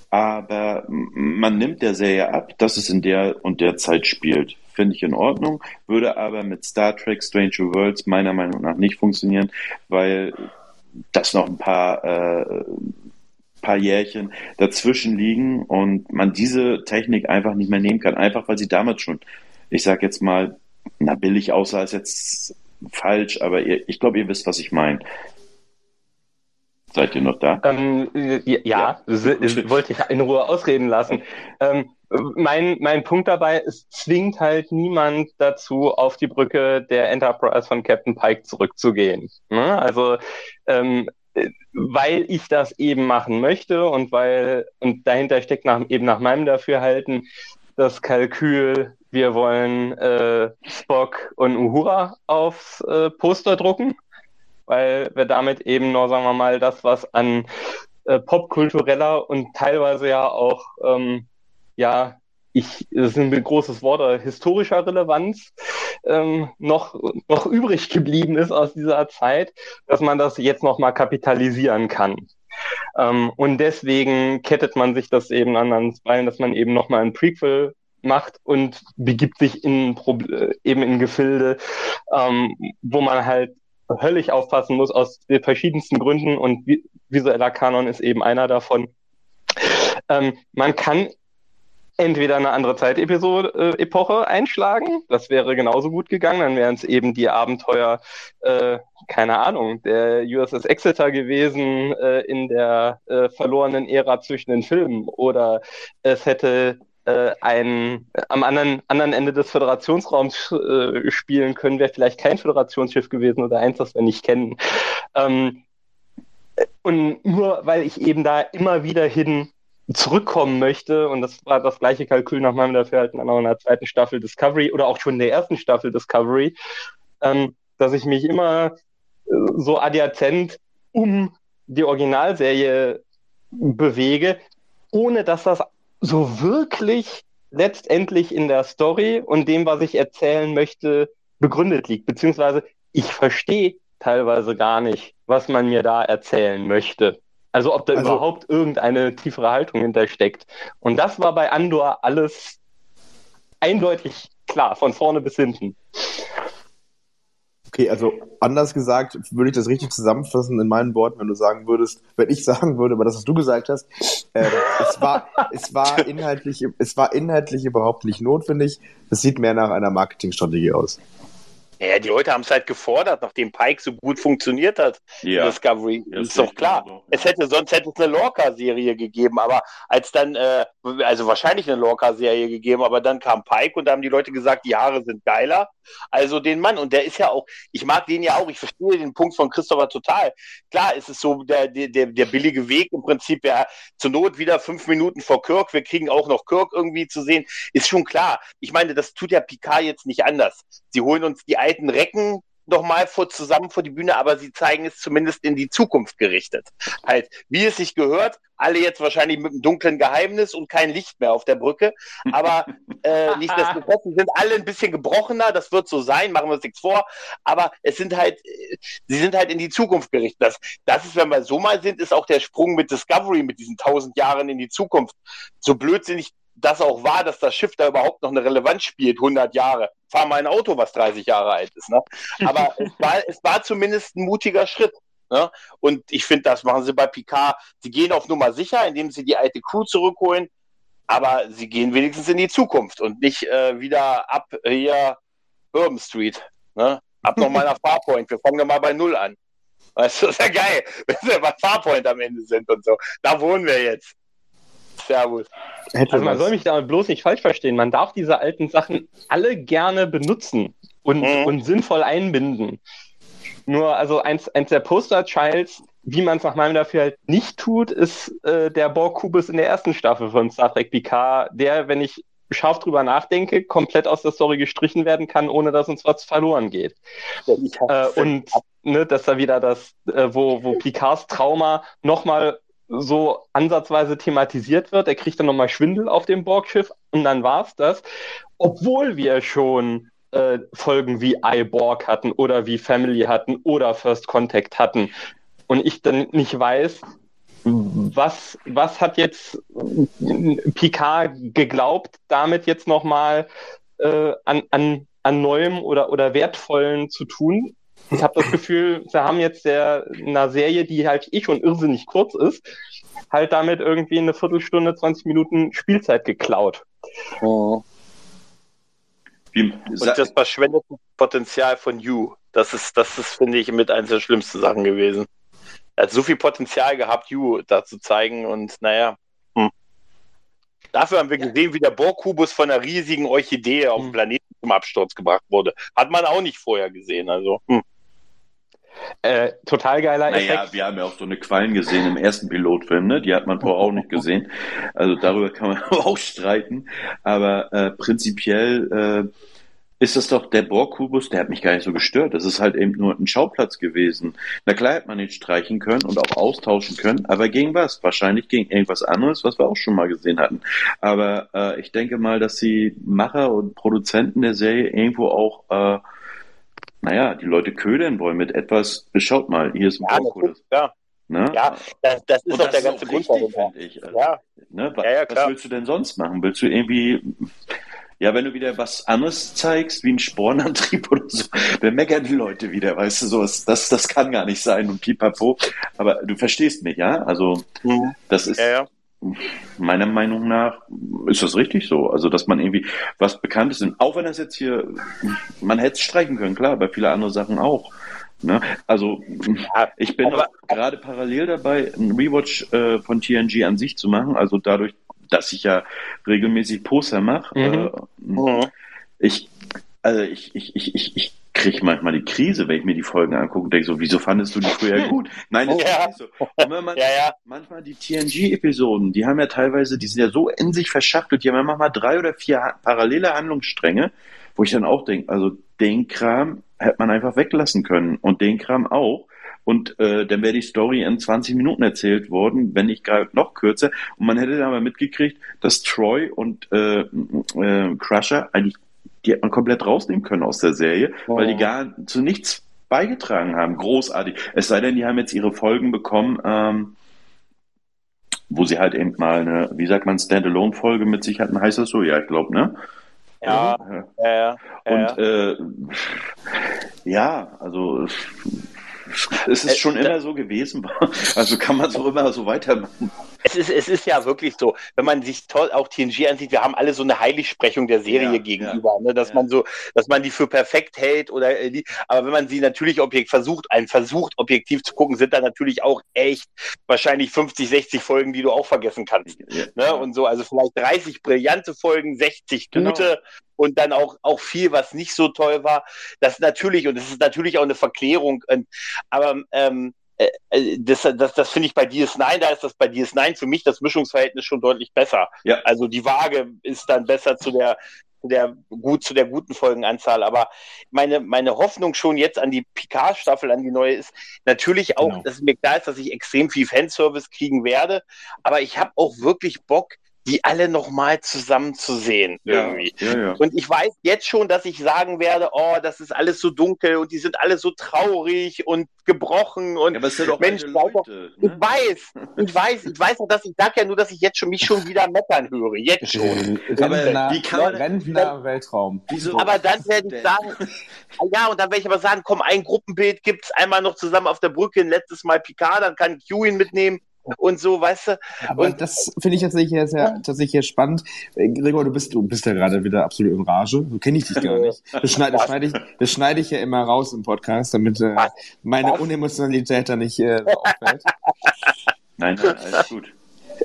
S4: aber man nimmt der Serie ab, dass es in der und der Zeit spielt. Finde ich in Ordnung, würde aber mit Star Trek Strange Worlds meiner Meinung nach nicht funktionieren, weil das noch ein paar, äh, paar Jährchen dazwischen liegen und man diese Technik einfach nicht mehr nehmen kann. Einfach weil sie damals schon, ich sag jetzt mal, na billig aussah, ist jetzt falsch, aber ihr, ich glaube, ihr wisst, was ich meine. Seid ihr noch da?
S3: Ähm, ja, ja. wollte ich in Ruhe ausreden lassen. Ähm, mein, mein Punkt dabei, es zwingt halt niemand dazu, auf die Brücke der Enterprise von Captain Pike zurückzugehen. Ne? Also, ähm, weil ich das eben machen möchte und weil, und dahinter steckt nach, eben nach meinem Dafürhalten das Kalkül, wir wollen äh, Spock und Uhura aufs äh, Poster drucken weil wir damit eben nur, sagen wir mal, das, was an äh, popkultureller und teilweise ja auch, ähm, ja, ich, das ist ein großes Wort, historischer Relevanz ähm, noch, noch übrig geblieben ist aus dieser Zeit, dass man das jetzt nochmal kapitalisieren kann. Ähm, und deswegen kettet man sich das eben an ans Bein, dass man eben nochmal ein Prequel macht und begibt sich in äh, eben in Gefilde, ähm, wo man halt höllisch aufpassen muss aus den verschiedensten Gründen. Und visueller Kanon ist eben einer davon. Ähm, man kann entweder eine andere Zeitepisode, äh, einschlagen, das wäre genauso gut gegangen, dann wären es eben die Abenteuer, äh, keine Ahnung, der USS Exeter gewesen äh, in der äh, verlorenen Ära zwischen den Filmen. Oder es hätte äh, ein am anderen, anderen Ende des Föderationsraums äh, spielen können, wäre vielleicht kein Föderationsschiff gewesen oder eins, das wir nicht kennen. Ähm, und nur weil ich eben da immer wieder hin zurückkommen möchte, und das war das gleiche Kalkül nach meinem Dafürhalten auch in der zweiten Staffel Discovery oder auch schon in der ersten Staffel Discovery, ähm, dass ich mich immer äh, so adjazent um die Originalserie bewege, ohne dass das so wirklich letztendlich in der Story und dem, was ich erzählen möchte, begründet liegt. Beziehungsweise ich verstehe teilweise gar nicht, was man mir da erzählen möchte. Also ob da also, überhaupt irgendeine tiefere Haltung hintersteckt. Und das war bei Andor alles eindeutig klar, von vorne bis hinten.
S2: Okay, also anders gesagt, würde ich das richtig zusammenfassen in meinen Worten, wenn du sagen würdest, wenn ich sagen würde, aber das, was du gesagt hast, äh, es war, es war inhaltlich, es war inhaltlich überhaupt nicht notwendig. Es sieht mehr nach einer Marketingstrategie aus.
S5: Ja, die Leute haben es halt gefordert, nachdem Pike so gut funktioniert hat.
S4: Ja.
S5: Discovery.
S4: Das
S5: ist doch klar.
S4: genauso.
S5: Es hätte, sonst hätte es eine Lorca-Serie gegeben, aber als dann, äh, also wahrscheinlich eine Lorca-Serie gegeben, aber dann kam Pike und da haben die Leute gesagt, die Haare sind geiler. Also den Mann, und der ist ja auch, ich mag den ja auch, ich verstehe den Punkt von Christopher total. Klar, es ist so der, der, der billige Weg im Prinzip, ja, zur Not wieder fünf Minuten vor Kirk, wir kriegen auch noch Kirk irgendwie zu sehen, ist schon klar. Ich meine, das tut ja Picard jetzt nicht anders. Sie holen uns die alten Recken nochmal vor, zusammen vor die Bühne, aber sie zeigen es zumindest in die Zukunft gerichtet. Halt, wie es sich gehört, alle jetzt wahrscheinlich mit einem dunklen Geheimnis und kein Licht mehr auf der Brücke, aber äh, nichtsdestotrotz, sie sind alle ein bisschen gebrochener, das wird so sein, machen wir uns nichts vor, aber es sind halt, äh, sie sind halt in die Zukunft gerichtet. Das, das ist, wenn wir so mal sind, ist auch der Sprung mit Discovery, mit diesen tausend Jahren in die Zukunft, so blödsinnig das auch war, dass das Schiff da überhaupt noch eine Relevanz spielt, 100 Jahre. Fahr mal ein Auto, was 30 Jahre alt ist. Ne? Aber es, war, es war zumindest ein mutiger Schritt. Ne? Und ich finde, das machen sie bei Picard. Sie gehen auf Nummer sicher, indem sie die alte Crew zurückholen. Aber sie gehen wenigstens in die Zukunft und nicht äh, wieder ab hier Urban Street. Ne? Ab noch mal nach Farpoint. Wir fangen doch mal bei Null an. Weißt du, das ist ja geil, wenn wir bei Farpoint am Ende sind und so. Da wohnen wir jetzt. Servus.
S2: Hätte
S3: Also man
S2: was.
S3: soll mich da bloß nicht falsch verstehen. Man darf diese alten Sachen alle gerne benutzen und,
S5: Mhm.
S3: und sinnvoll einbinden. Nur, also eins, eins der Poster-Childs, wie man es nach meinem dafür halt nicht tut, ist äh, der Borg-Kubus in der ersten Staffel von Star Trek PK, der, wenn ich scharf drüber nachdenke, komplett aus der Story gestrichen werden kann, ohne dass uns was verloren geht. Äh, und ne, dass da wieder das, äh, wo, wo Picards Trauma nochmal so ansatzweise thematisiert wird. Er kriegt dann nochmal Schwindel auf dem Borgschiff und dann war's das. Obwohl wir schon äh, Folgen wie iBorg hatten oder wie Family hatten oder First Contact hatten. Und ich dann nicht weiß, was, was hat jetzt Picard geglaubt, damit jetzt nochmal äh, an, an, an Neuem oder, oder Wertvollen zu tun. Ich habe das Gefühl, wir haben jetzt der, einer Serie, die halt eh schon irrsinnig kurz ist, halt damit irgendwie eine Viertelstunde, 20 Minuten Spielzeit geklaut.
S4: Wie,
S5: Und das verschwendete Potenzial von You, das ist, das ist, finde ich, mit eines der schlimmsten Sachen gewesen. Er hat so viel Potenzial gehabt, You da zu zeigen und naja. Hm. Dafür haben wir gesehen, wie der Borg-Kubus von einer riesigen Orchidee auf dem
S3: Hm.
S5: Planeten zum Absturz gebracht wurde. Hat man auch nicht vorher gesehen. Also, hm.
S3: Äh, total geiler
S4: Naja,
S3: Effekt.
S4: wir haben ja auch so eine Quallen gesehen im ersten Pilotfilm, ne? Die hat man vorher auch nicht gesehen. Also darüber kann man auch streiten. Aber äh, prinzipiell äh, ist das doch der Borg-Kubus, der hat mich gar nicht so gestört. Das ist halt eben nur ein Schauplatz gewesen. Na klar hätte man ihn streichen können und auch austauschen können, aber gegen was? Wahrscheinlich gegen irgendwas anderes, was wir auch schon mal gesehen hatten. Aber äh, ich denke mal, dass die Macher und Produzenten der Serie irgendwo auch äh, naja, die Leute ködern wollen mit etwas, schaut mal, hier ist ein
S5: ja, natürlich, ja,
S4: Ne?
S5: ja, das, das ist doch der ganze Grund
S4: finde ich. Also,
S5: Ja,
S4: ne? was,
S5: Ja, ja,
S4: was willst du denn sonst machen? Willst du irgendwie, ja, wenn du wieder was anderes zeigst, wie ein Spornantrieb oder so, dann meckern die Leute wieder, weißt du, sowas, das, das kann gar nicht sein und pipapo. Aber du verstehst mich, ja? Also,
S5: Mhm.
S4: das ist,
S5: ja, ja.
S4: Meiner Meinung nach ist das richtig so. Also, dass man irgendwie was Bekanntes ist. Auch wenn das jetzt hier, man hätte es streichen können, klar, bei viele andere Sachen auch. Ne? Also, ich bin gerade parallel dabei, einen Rewatch äh, von TNG an sich zu machen. Also dadurch, dass ich ja regelmäßig Poster mache.
S3: Mhm.
S4: Äh,
S5: Mhm.
S4: ich, also ich, ich, ich, ich, ich kriege manchmal die Krise, wenn ich mir die Folgen angucke und denke so, wieso fandest du die früher gut? Nein, das
S5: Ja.
S4: ist nicht so. Man,
S5: Ja, ja.
S4: manchmal die TNG-Episoden, die haben ja teilweise, die sind ja so in sich verschachtelt, die haben ja manchmal drei oder vier parallele Handlungsstränge, wo ich dann auch denke, also den Kram hätte man einfach weglassen können und den Kram auch. Und äh, dann wäre die Story in 20 Minuten erzählt worden, wenn nicht gerade noch kürzer. Und man hätte dann aber mitgekriegt, dass Troy und äh, äh, Crusher eigentlich, die hätte man komplett rausnehmen können aus der Serie, weil die gar zu nichts beigetragen haben. Großartig. Es sei denn, die haben jetzt ihre Folgen bekommen, ähm, wo sie halt eben mal eine, wie sagt man, Standalone-Folge mit sich hatten, heißt das so? Ja, ich glaube, ne?
S5: Ja,
S4: Ja.
S5: ja,
S4: Und äh, Ja, also es ist
S5: Äh,
S4: schon immer so gewesen. Also kann man so immer so weitermachen.
S5: Es ist, es ist ja wirklich so, wenn man sich toll auch TNG ansieht, wir haben alle so eine Heiligsprechung der Serie
S4: Ja,
S5: gegenüber,
S4: ja,
S5: ne, dass
S4: ja.
S5: man so, dass man die für perfekt hält oder äh, die, aber wenn man sie natürlich objekt versucht, einen versucht objektiv zu gucken, sind da natürlich auch echt wahrscheinlich 50, 60 Folgen, die du auch vergessen kannst. Ne? Und so, also vielleicht 30 brillante Folgen, 60
S4: Genau.
S5: gute und dann auch, auch viel, was nicht so toll war. Das natürlich, und das ist natürlich auch eine Verklärung, und, aber ähm, äh, äh, das, das, das finde ich bei DS9, da ist das bei DS9 für mich das Mischungsverhältnis schon deutlich besser.
S4: Ja.
S5: Also die Waage ist dann besser zu der, der gut zu der guten Folgenanzahl. Aber meine, meine Hoffnung schon jetzt an die Picard-Staffel, an die neue, ist natürlich auch,
S2: Genau.
S5: dass mir klar ist, dass ich extrem viel Fanservice kriegen werde. Aber ich habe auch wirklich Bock, die alle nochmal zusammen zu sehen. Irgendwie.
S4: Ja, ja.
S5: Und ich weiß jetzt schon, dass ich sagen werde, oh, das ist alles so dunkel und die sind alle so traurig und gebrochen und
S4: Ja, aber es
S5: Mensch,
S4: Leute.
S5: ich
S4: Ne?
S5: weiß, ich weiß, ich weiß auch, dass ich sag ja nur, dass ich jetzt schon mich schon wieder meckern höre, jetzt schon.
S2: Rentner,
S4: wie kann
S2: Rentner Weltraum.
S4: Wieso?
S5: Aber dann werde ich sagen, ja, und dann werde ich aber sagen, komm, ein Gruppenbild gibt's einmal noch zusammen auf der Brücke, ein letztes Mal Picard, dann kann Q ihn mitnehmen und so, weißt du.
S2: Aber
S5: Und-
S2: das finde ich tatsächlich sehr, sehr, tatsächlich sehr spannend. Äh, Gregor, du bist, du bist ja gerade wieder absolut in Rage. So kenne ich dich gar nicht. Das schneide, das, schneide ich, das schneide ich ja immer raus im Podcast, damit äh, meine
S5: Was?
S2: Unemotionalität da nicht äh, so auffällt.
S4: Nein, nein, alles gut.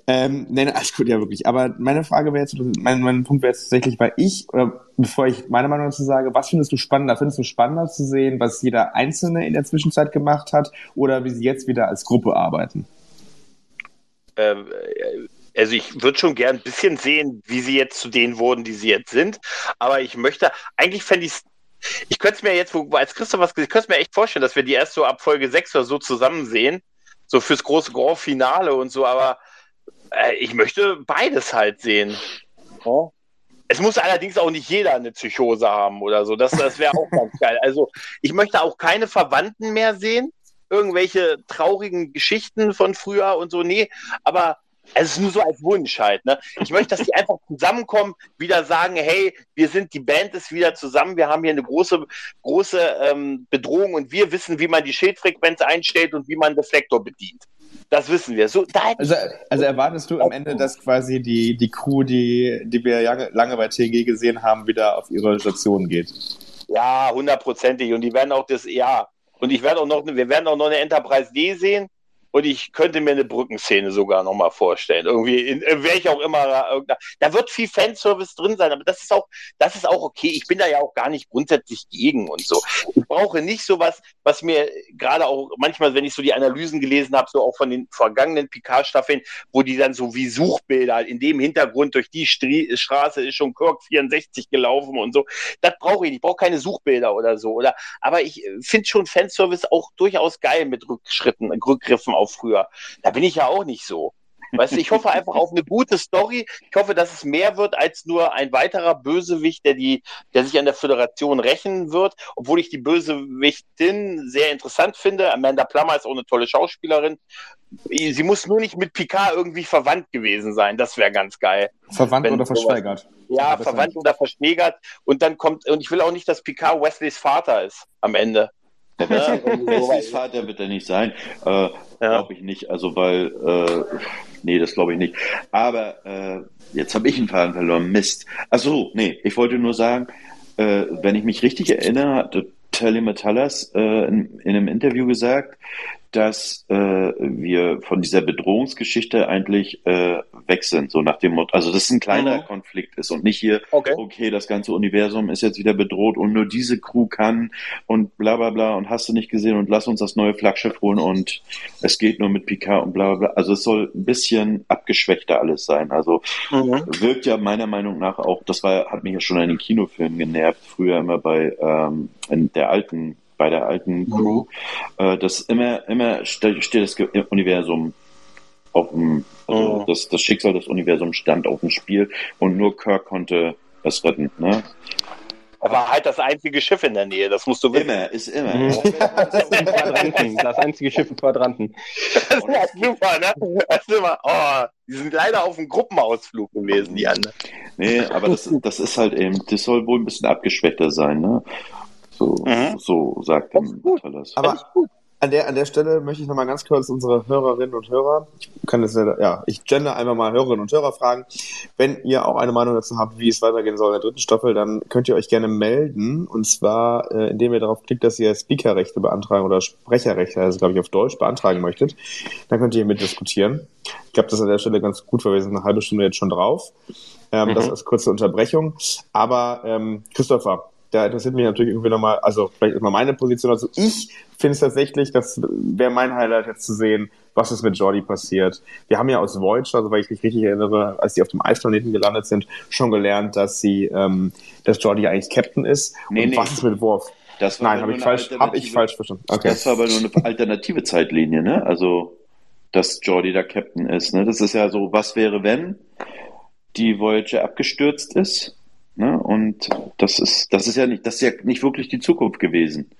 S2: Ähm, nein, alles gut, ja wirklich. Aber meine Frage wäre jetzt, mein, mein Punkt wäre jetzt tatsächlich, weil ich, oder bevor ich meine Meinung dazu sage, was findest du spannender? Findest du spannender zu sehen, was jeder Einzelne in der Zwischenzeit gemacht hat oder wie sie jetzt wieder als Gruppe arbeiten?
S5: Ähm, äh, also ich würde schon gern ein bisschen sehen, wie sie jetzt zu denen wurden, die sie jetzt sind. Aber ich möchte, eigentlich fände ich ich könnte es mir jetzt, wo, als Christoph was gesagt ich könnte es mir echt vorstellen, dass wir die erst so ab Folge 6 oder so zusammen sehen. So fürs große Grand Finale und so, aber äh, ich möchte beides halt sehen. Ja. Es muss allerdings auch nicht jeder eine Psychose haben oder so. Das, das wäre auch ganz geil. Also ich möchte auch keine Verwandten mehr sehen. Irgendwelche traurigen Geschichten von früher und so. Nee, aber es ist nur so als Wunsch halt. Ne? Ich möchte, dass die einfach zusammenkommen, wieder sagen, hey, wir sind, die Band ist wieder zusammen, wir haben hier eine große, große ähm, Bedrohung und wir wissen, wie man die Schildfrequenz einstellt und wie man Deflektor bedient. Das wissen wir. So,
S2: Also, also erwartest du am Ende, dass quasi die, die Crew, die, die wir lange, lange bei TNG gesehen haben, wieder auf ihre Station geht?
S5: Ja, hundertprozentig. Und die werden auch das, ja. Und ich werde auch noch, wir werden auch noch eine Enterprise D sehen. Und ich könnte mir eine Brückenszene sogar noch mal vorstellen. Irgendwie, in, in welch auch immer. Da, da wird viel Fanservice drin sein, aber das ist auch, das ist auch okay. Ich bin da ja auch gar nicht grundsätzlich gegen und so. Ich brauche nicht sowas, was mir gerade auch manchmal, wenn ich so die Analysen gelesen habe, so auch von den vergangenen Picard-Staffeln, wo die dann so wie Suchbilder in dem Hintergrund durch die Stri Straße ist schon Kirk 64 gelaufen und so. Das brauche ich nicht. Ich brauche keine Suchbilder oder so. Oder, aber ich finde schon Fanservice auch durchaus geil mit Rückschritten, Rückgriffen auf früher. Da bin ich ja auch nicht so. Weißt du, ich hoffe einfach auf eine gute Story. Ich hoffe, dass es mehr wird als nur ein weiterer Bösewicht, der die, der sich an der Föderation rächen wird. Obwohl ich die Bösewichtin sehr interessant finde. Amanda Plummer ist auch eine tolle Schauspielerin. Sie muss nur nicht mit Picard irgendwie verwandt gewesen sein. Das wäre ganz geil.
S2: Verwandt
S5: Wenn
S2: oder
S5: sowas-
S2: verschweigert?
S5: Ja, verwandt oder verschwägert. Und dann kommt, und ich will auch nicht, dass Picard Wesleys Vater ist am Ende.
S4: Der
S5: Ja,
S4: Wesleys Vater wird er nicht sein. Äh, Glaube ich nicht. Also, weil, äh, nee, das glaube ich nicht. Aber äh, jetzt habe ich einen Faden verloren. Mist. Ach so, nee, ich wollte nur sagen, äh, wenn ich mich richtig erinnere, hatte Telly Metallas äh, in, in einem Interview gesagt, dass äh, wir von dieser Bedrohungsgeschichte eigentlich äh, weg sind, so nach dem Motto, also dass es ein kleinerer
S5: Mhm.
S4: Konflikt ist und nicht hier,
S5: Okay.
S4: okay, das ganze Universum ist jetzt wieder bedroht und nur diese Crew kann und bla bla bla und hast du nicht gesehen und lass uns das neue Flaggschiff holen und es geht nur mit Picard und bla bla bla. Also es soll ein bisschen abgeschwächter alles sein. Also
S5: Mhm.
S4: wirkt ja meiner Meinung nach auch, das war, hat mich ja schon an den Kinofilmen genervt, früher immer bei ähm, in der alten, bei der alten Crew, äh, dass immer, immer ste- steht das Ge- Universum auf dem, also
S5: Mhm.
S4: das, das Schicksal des Universums stand auf dem Spiel und nur Kirk konnte es retten. Ne?
S5: Er war halt das einzige Schiff in der Nähe, das musst du wissen.
S4: Immer, ist immer.
S6: Mhm. Das einzige Schiff im Quadranten.
S5: Das ist ja super, ne? Das ist immer, oh, die sind leider auf einem Gruppenausflug gewesen, die anderen.
S4: Nee, aber das, das ist halt eben, das soll wohl ein bisschen abgeschwächter sein, ne? So,
S5: Mhm.
S4: so sagt
S5: Das ist gut.
S4: Talas.
S2: Aber an der, an der Stelle möchte ich nochmal ganz kurz unsere Hörerinnen und Hörer, ich kann das ja, ja, ich gender einfach mal Hörerinnen und Hörer fragen. Wenn ihr auch eine Meinung dazu habt, wie es weitergehen soll in der dritten Staffel, dann könnt ihr euch gerne melden. Und zwar, äh, indem ihr darauf klickt, dass ihr Speakerrechte beantragen oder Sprecherrechte, also glaube ich auf Deutsch, beantragen möchtet. Dann könnt ihr mitdiskutieren. Ich glaube, das ist an der Stelle ganz gut, weil wir sind eine halbe Stunde jetzt schon drauf. Ähm,
S5: Mhm.
S2: Das als kurze Unterbrechung. Aber ähm, Christopher, da interessiert mich natürlich irgendwie nochmal, also vielleicht ist mal meine Position. Also ich finde es tatsächlich, das wäre mein Highlight jetzt zu sehen, was ist mit Jordi passiert. Wir haben ja aus Voyager, also weil ich mich richtig erinnere, als sie auf dem Eisplaneten gelandet sind, schon gelernt, dass sie, ähm, dass Jordi eigentlich Captain ist.
S4: Nee,
S2: Und
S4: nee.
S2: was ist mit Worf?
S4: Das war
S2: Nein, habe ich falsch, habe ich falsch verstanden. Okay.
S4: Das war aber nur eine alternative Zeitlinie, ne? Also, dass Jordi der Captain ist, ne? Das ist ja so, was wäre, wenn die Voyager abgestürzt ist, ne? Und das ist, das ist ja nicht, das ist ja nicht wirklich die Zukunft gewesen.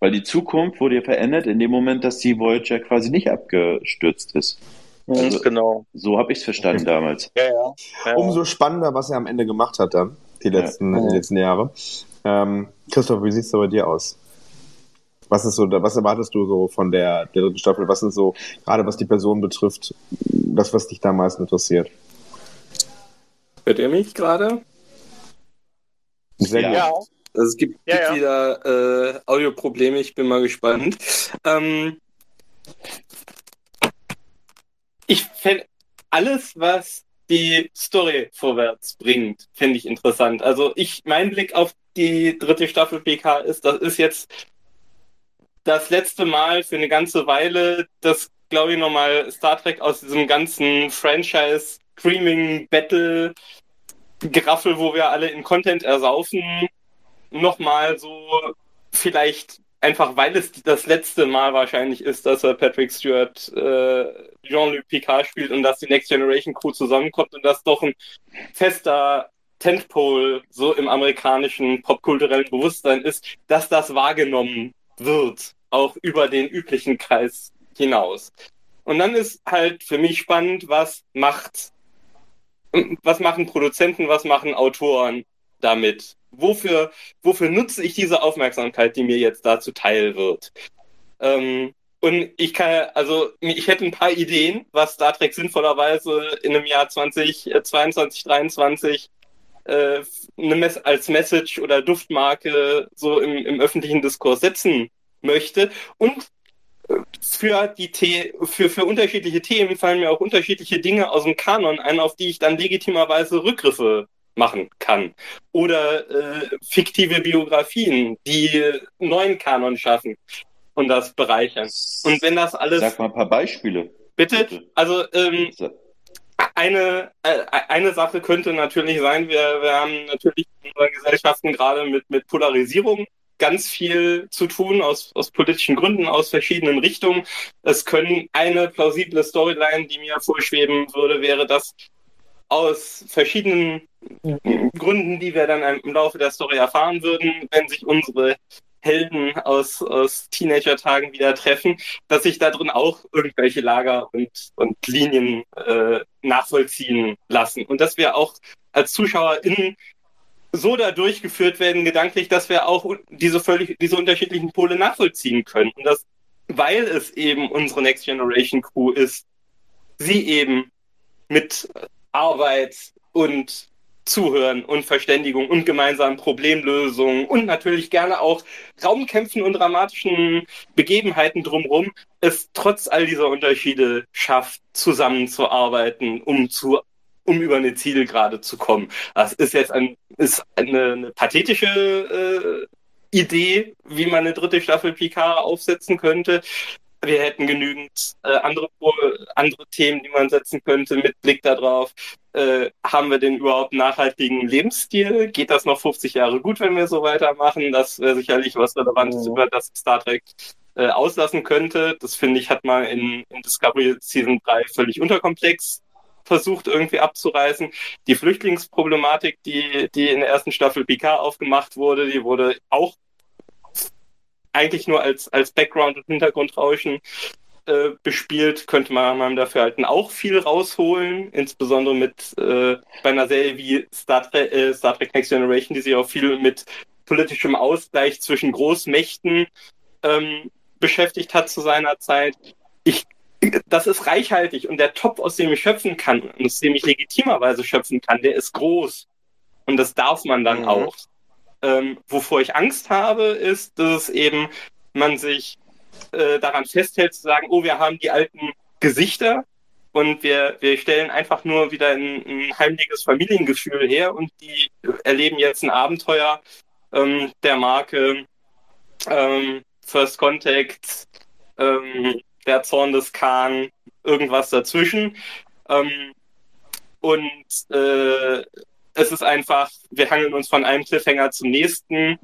S4: Weil die Zukunft wurde ja verändert in dem Moment, dass die Voyager quasi nicht abgestürzt ist. Also-
S5: genau.
S4: So habe ich es verstanden damals.
S5: Ja, ja. ja.
S2: Umso spannender, was er am Ende gemacht hat dann, die letzten,
S5: Ja.
S2: die letzten Jahre. Ähm, Christoph, wie sieht's da bei dir aus? Was ist so, was erwartest du so von der, der dritten Staffel? Was sind so, gerade was die Person betrifft, das, was dich da am meisten interessiert?
S3: Hört ihr mich gerade?
S2: Sehr
S4: Ja.
S2: gut.
S5: ja.
S3: Also es gibt,
S5: Ja,
S3: gibt
S5: ja.
S3: wieder äh, Audioprobleme, ich bin mal gespannt. Ähm, ich fände alles, was die Story vorwärts bringt, finde ich interessant. Also ich, mein Blick auf die dritte Staffel PK ist, das ist jetzt das letzte Mal für eine ganze Weile, dass, glaube ich, nochmal Star Trek aus diesem ganzen Franchise Streaming Battle Geraffel, wo wir alle in Content ersaufen, nochmal so vielleicht einfach, weil es das letzte Mal wahrscheinlich ist, dass er Patrick Stewart äh, Jean-Luc Picard spielt und dass die Next Generation Crew zusammenkommt und das doch ein fester Tentpole so im amerikanischen popkulturellen Bewusstsein ist, dass das wahrgenommen wird, auch über den üblichen Kreis hinaus. Und dann ist halt für mich spannend, was macht, was machen Produzenten, was machen Autoren damit? Wofür, wofür nutze ich diese Aufmerksamkeit, die mir jetzt dazu teil wird? Ähm, und ich kann, also ich hätte ein paar Ideen, was Star Trek sinnvollerweise in einem Jahr 2022, 2023 äh, Mess als Message oder Duftmarke so im, im öffentlichen Diskurs setzen möchte. Und äh, für die The für, für unterschiedliche Themen fallen mir auch unterschiedliche Dinge aus dem Kanon ein, auf die ich dann legitimerweise Rückgriffe machen kann. Oder äh, fiktive Biografien, die neuen Kanon schaffen und das bereichern. Und wenn das alles.
S4: Sag mal ein paar Beispiele.
S3: Bitte? Also, ähm, eine, äh, eine Sache könnte natürlich sein, wir, wir haben natürlich in unseren Gesellschaften gerade mit, mit Polarisierung ganz viel zu tun, aus, aus politischen Gründen, aus verschiedenen Richtungen. Es können eine plausible Storyline, die mir vorschweben würde, wäre, dass aus verschiedenen Gründen, die wir dann im Laufe der Story erfahren würden, wenn sich unsere Helden aus, aus Teenager-Tagen wieder treffen, dass sich da drin auch irgendwelche Lager und, und Linien äh, nachvollziehen lassen. Und dass wir auch als ZuschauerInnen so da durchgeführt werden, gedanklich, dass wir auch diese völlig, diese unterschiedlichen Pole nachvollziehen können. Und das, weil es eben unsere Next Generation Crew ist, sie eben mit Arbeit und Zuhören und Verständigung und gemeinsamen Problemlösungen und natürlich gerne auch Raumkämpfen und dramatischen Begebenheiten drumherum es trotz all dieser Unterschiede schafft, zusammenzuarbeiten, um zu um über eine Zielgerade zu kommen. Das ist jetzt ein, ist eine, eine pathetische äh, Idee, wie man eine dritte Staffel Picard aufsetzen könnte. Wir hätten genügend äh, andere, andere Themen, die man setzen könnte, mit Blick darauf. Äh, haben wir denn überhaupt einen nachhaltigen Lebensstil? Geht das noch 50 Jahre gut, wenn wir so weitermachen? Das wäre sicherlich was Relevantes,
S5: Mhm.
S3: über das Star Trek äh, auslassen könnte. Das finde ich, hat man in, in Discovery Season 3 völlig unterkomplex versucht irgendwie abzureißen. Die Flüchtlingsproblematik, die, die in der ersten Staffel Picard aufgemacht wurde, die wurde auch eigentlich nur als, als Background- und Hintergrundrauschen äh, bespielt, könnte man meinem Dafürhalten auch viel rausholen, insbesondere mit äh, bei einer Serie wie Star Trek, äh, Star Trek Next Generation, die sich auch viel mit politischem Ausgleich zwischen Großmächten ähm, beschäftigt hat zu seiner Zeit. Ich, das ist reichhaltig und der Topf, aus dem ich schöpfen kann, aus dem ich legitimerweise schöpfen kann, der ist groß. Und das darf man dann mhm. auch. Ähm, wovor ich Angst habe, ist, dass eben man sich äh, daran festhält zu sagen, oh, wir haben die alten Gesichter und wir, wir stellen einfach nur wieder ein, ein heimliches Familiengefühl her und die erleben jetzt ein Abenteuer ähm, der Marke ähm, First Contact, ähm, der Zorn des Khan, irgendwas dazwischen. Ähm, und äh, es ist einfach, wir hangeln uns von einem Cliffhanger zum nächsten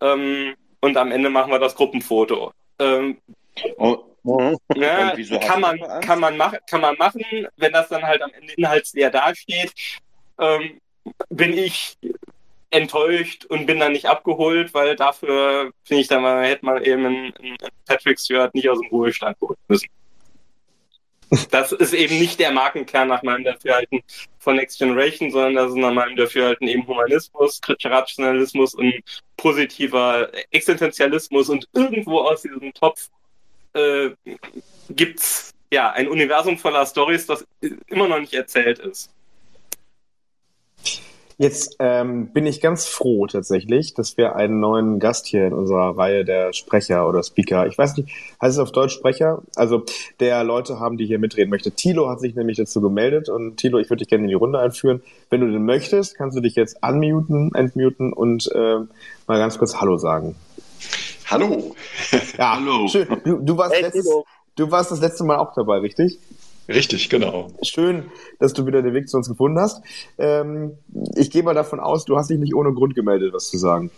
S3: ähm, und am Ende machen wir das Gruppenfoto. Ähm, oh. Ja, kann man, kann man machen, kann man machen, wenn das dann halt am Ende inhaltsleer dasteht. Ähm, bin ich enttäuscht und bin dann nicht abgeholt, weil dafür finde ich dann mal, hätte man eben einen, einen Patrick Stewart nicht aus dem Ruhestand holen müssen. Das ist eben nicht der Markenkern nach meinem Dafürhalten von Next Generation, sondern das ist nach meinem Dafürhalten eben Humanismus, kritischer Rationalismus und positiver Existenzialismus und irgendwo aus diesem Topf äh, gibt's ja ein Universum voller Stories, das immer noch nicht erzählt ist.
S2: Jetzt ähm, bin ich ganz froh tatsächlich, dass wir einen neuen Gast hier in unserer Reihe der Sprecher oder Speaker, ich weiß nicht, heißt es auf Deutsch Sprecher? Also der Leute haben, die hier mitreden möchte. Tilo hat sich nämlich dazu gemeldet und Tilo, ich würde dich gerne in die Runde einführen. Wenn du denn möchtest, kannst du dich jetzt unmuten, entmuten und äh, mal ganz kurz Hallo sagen.
S7: Hallo.
S2: Ja, Hallo. Schön. Du, du, warst hey, letztes, du warst das letzte Mal auch dabei, richtig?
S7: Richtig, genau.
S2: Schön, dass du wieder den Weg zu uns gefunden hast. Ähm, ich gehe mal davon aus, du hast dich nicht ohne Grund gemeldet, was zu sagen.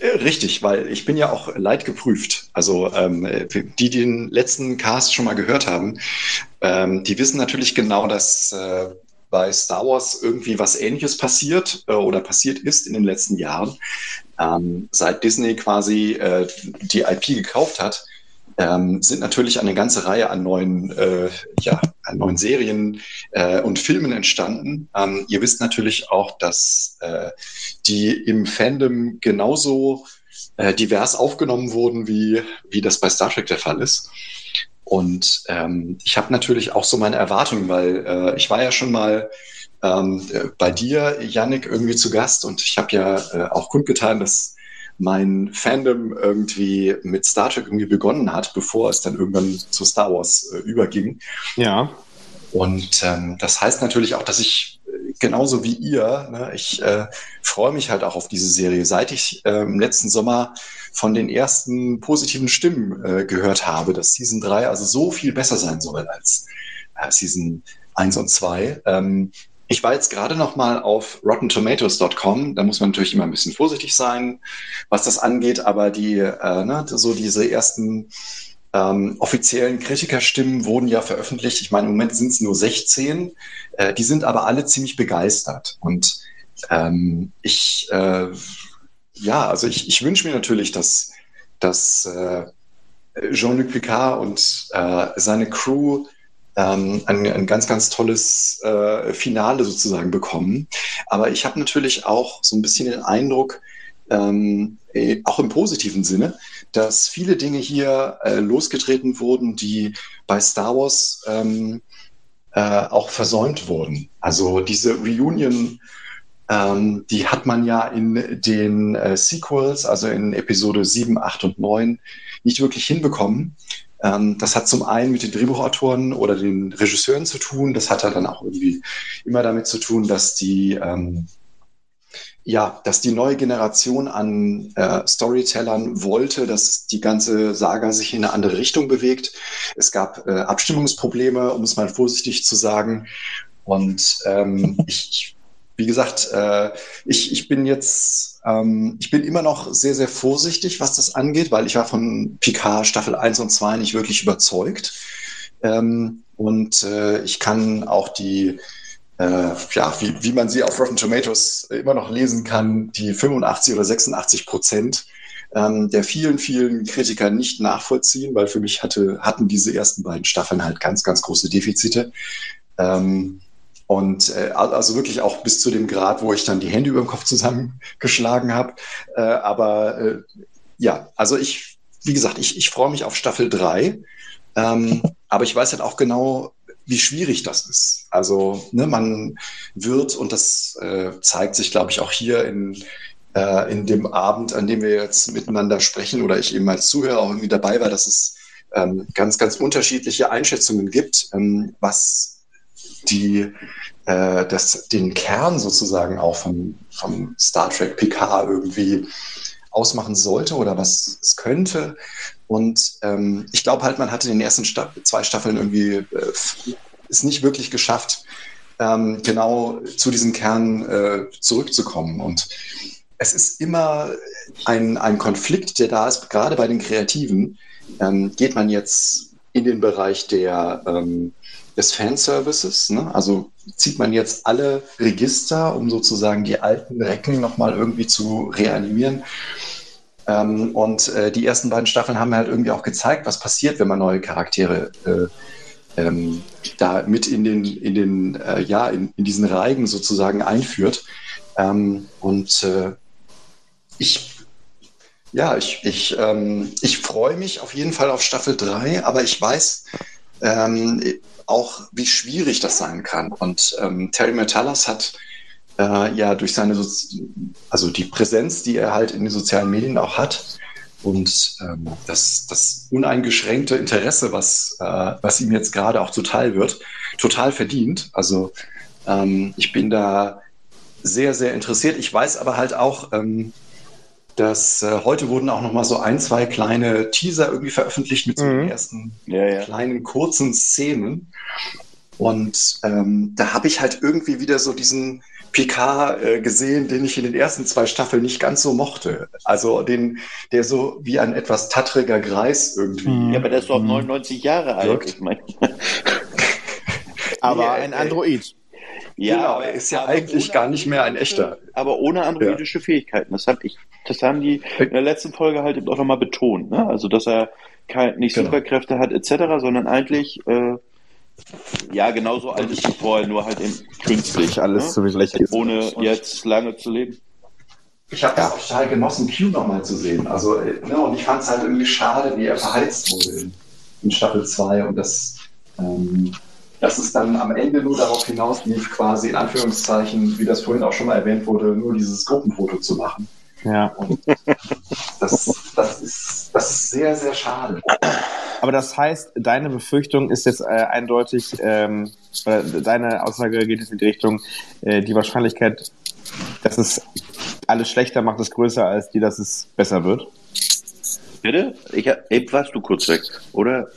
S7: Äh, richtig, weil ich bin ja auch leidgeprüft. Also ähm, die, die den letzten Cast schon mal gehört haben, ähm, die wissen natürlich genau, dass äh, bei Star Wars irgendwie was Ähnliches passiert äh, oder passiert ist in den letzten Jahren. Ähm, seit Disney quasi äh, die IP gekauft hat, ähm, sind natürlich eine ganze Reihe an neuen, äh, ja, an neuen Serien äh, und Filmen entstanden. Ähm, ihr wisst natürlich auch, dass äh, die im Fandom genauso äh, divers aufgenommen wurden, wie, wie das bei Star Trek der Fall ist. Und ähm, ich habe natürlich auch so meine Erwartungen, weil äh, ich war ja schon mal ähm, bei dir, Yannick, irgendwie zu Gast und ich habe ja äh, auch kundgetan, dass mein Fandom irgendwie mit Star Trek irgendwie begonnen hat, bevor es dann irgendwann zu Star Wars äh, überging.
S2: Ja.
S7: Und ähm, das heißt natürlich auch, dass ich äh, genauso wie ihr, ne, ich äh, freue mich halt auch auf diese Serie. Seit ich äh, im letzten Sommer von den ersten positiven Stimmen äh, gehört habe, dass Season 3 also so viel besser sein soll als äh, Season 1 und 2, ähm, ich war jetzt gerade noch mal auf RottenTomatoes.com. Da muss man natürlich immer ein bisschen vorsichtig sein, was das angeht. Aber die, äh, ne, so diese ersten ähm, offiziellen Kritikerstimmen wurden ja veröffentlicht. Ich meine, im Moment sind es nur 16. Äh, die sind aber alle ziemlich begeistert. Und ähm, ich, äh, ja, also ich, ich wünsche mir natürlich, dass, dass äh, Jean-Luc Picard und äh, seine Crew ähm, ein, ein ganz, ganz tolles äh, Finale sozusagen bekommen. Aber ich habe natürlich auch so ein bisschen den Eindruck, ähm, äh, auch im positiven Sinne, dass viele Dinge hier äh, losgetreten wurden, die bei Star Wars ähm, äh, auch versäumt wurden. Also diese Reunion, ähm, die hat man ja in den äh, Sequels, also in Episode 7, 8 und 9, nicht wirklich hinbekommen. Ähm, das hat zum einen mit den Drehbuchautoren oder den Regisseuren zu tun. Das hat dann auch irgendwie immer damit zu tun, dass die ähm, ja, dass die neue Generation an äh, Storytellern wollte, dass die ganze Saga sich in eine andere Richtung bewegt. Es gab äh, Abstimmungsprobleme, um es mal vorsichtig zu sagen. Und ähm, ich, wie gesagt, äh, ich, ich bin jetzt, ähm, ich bin immer noch sehr, sehr vorsichtig, was das angeht, weil ich war von Picard Staffel 1 und 2 nicht wirklich überzeugt. Ähm, und äh, ich kann auch die, äh, ja, wie, wie man sie auf Rotten Tomatoes immer noch lesen kann, die 85 oder 86 Prozent ähm, der vielen, vielen Kritiker nicht nachvollziehen, weil für mich hatte, hatten diese ersten beiden Staffeln halt ganz, ganz große Defizite. Ähm, Und äh, also wirklich auch bis zu dem Grad, wo ich dann die Hände über dem Kopf zusammengeschlagen habe. Äh, aber äh, ja, also ich, wie gesagt, ich, ich freue mich auf Staffel 3. Ähm, aber ich weiß halt auch genau, wie schwierig das ist. Also ne, man wird, und das äh, zeigt sich, glaube ich, auch hier in, äh, in dem Abend, an dem wir jetzt miteinander sprechen oder ich eben als Zuhörer auch irgendwie dabei war, dass es ähm, ganz, ganz unterschiedliche Einschätzungen gibt, ähm, was die, äh, das, den Kern sozusagen auch vom, vom Star Trek PK irgendwie ausmachen sollte oder was es könnte. Und ähm, ich glaube halt, man hatte in den ersten Sta zwei Staffeln irgendwie äh, es nicht wirklich geschafft, ähm, genau zu diesem Kern äh, zurückzukommen. Und es ist immer ein, ein Konflikt, der da ist, gerade bei den Kreativen. Ähm, geht man jetzt in den Bereich der, ähm, des Fanservices, ne? also zieht man jetzt alle Register, um sozusagen die alten Recken nochmal irgendwie zu reanimieren. Ähm, und äh, die ersten beiden Staffeln haben halt irgendwie auch gezeigt, was passiert, wenn man neue Charaktere äh, ähm, da mit in den, in den, äh, ja, in, in, diesen Reigen sozusagen einführt. Ähm, und äh, ich, ja, ich, ich, ähm, ich freue mich auf jeden Fall auf Staffel 3, aber ich weiß ähm, auch, wie schwierig das sein kann. Und ähm, Terry Metalas hat äh, ja durch seine, so also die Präsenz, die er halt in den sozialen Medien auch hat, und ähm, das, das uneingeschränkte Interesse, was, äh, was ihm jetzt gerade auch zuteil wird, total verdient. Also ähm, ich bin da sehr, sehr interessiert. Ich weiß aber halt auch, ähm, dass äh, heute wurden auch noch mal so ein, zwei kleine Teaser irgendwie veröffentlicht mit so mhm. den ersten ja, ja. kleinen kurzen Szenen. Und ähm, da habe ich halt irgendwie wieder so diesen, Picard äh, gesehen, den ich in den ersten zwei Staffeln nicht ganz so mochte. Also den, der so wie ein etwas tattriger Greis irgendwie.
S4: Ja, aber der ist doch 99 mhm. Jahre alt. Ich mein.
S2: aber nee, ein Android.
S7: Ja, genau, er ist ja eigentlich gar nicht mehr ein echter.
S4: Aber ohne androidische ja. Fähigkeiten. Das, hab ich, das haben die in der letzten Folge halt eben auch nochmal betont. Ne? Also, dass er kein, nicht genau. Superkräfte hat etc., sondern eigentlich äh, ja, genauso alt ist wie vorher, nur halt eben künstlich. Alles ne? so wie schlecht ist. Ohne jetzt lange zu leben.
S7: Ich habe das auch total genossen, Q nochmal zu sehen. Also, ne, und ich fand es halt irgendwie schade, wie er verheizt wurde in, in Staffel 2 und das, ähm, dass es dann am Ende nur darauf hinauslief, quasi in Anführungszeichen, wie das vorhin auch schon mal erwähnt wurde, nur dieses Gruppenfoto zu machen.
S2: Ja. Und
S7: das, das, ist, das ist sehr, sehr schade.
S2: Aber das heißt, deine Befürchtung ist jetzt äh, eindeutig, ähm, äh, deine Aussage geht jetzt in die Richtung, äh, die Wahrscheinlichkeit, dass es alles schlechter macht, ist größer als die, dass es besser wird.
S4: Bitte? Ich, eben warst du kurz weg, oder?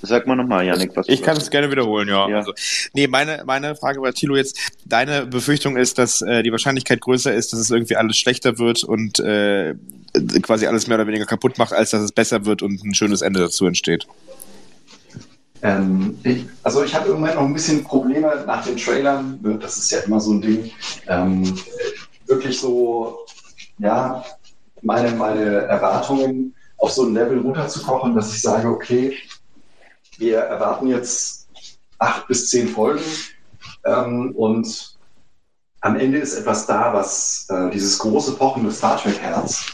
S4: Sag mal nochmal, Janik, was
S2: Ich kann es gerne wiederholen, ja. ja. Also, nee, meine, meine Frage war, Thilo, jetzt, deine Befürchtung ist, dass äh, die Wahrscheinlichkeit größer ist, dass es irgendwie alles schlechter wird und äh, quasi alles mehr oder weniger kaputt macht, als dass es besser wird und ein schönes Ende dazu entsteht.
S7: Ähm, ich, also ich habe im Moment noch ein bisschen Probleme nach den Trailern, das ist ja immer so ein Ding, ähm, wirklich so, ja, meine, meine Erwartungen auf so ein Level runterzukochen, dass ich sage, okay, wir erwarten jetzt acht bis zehn Folgen ähm, und am Ende ist etwas da, was äh, dieses große pochende Star Trek-Herz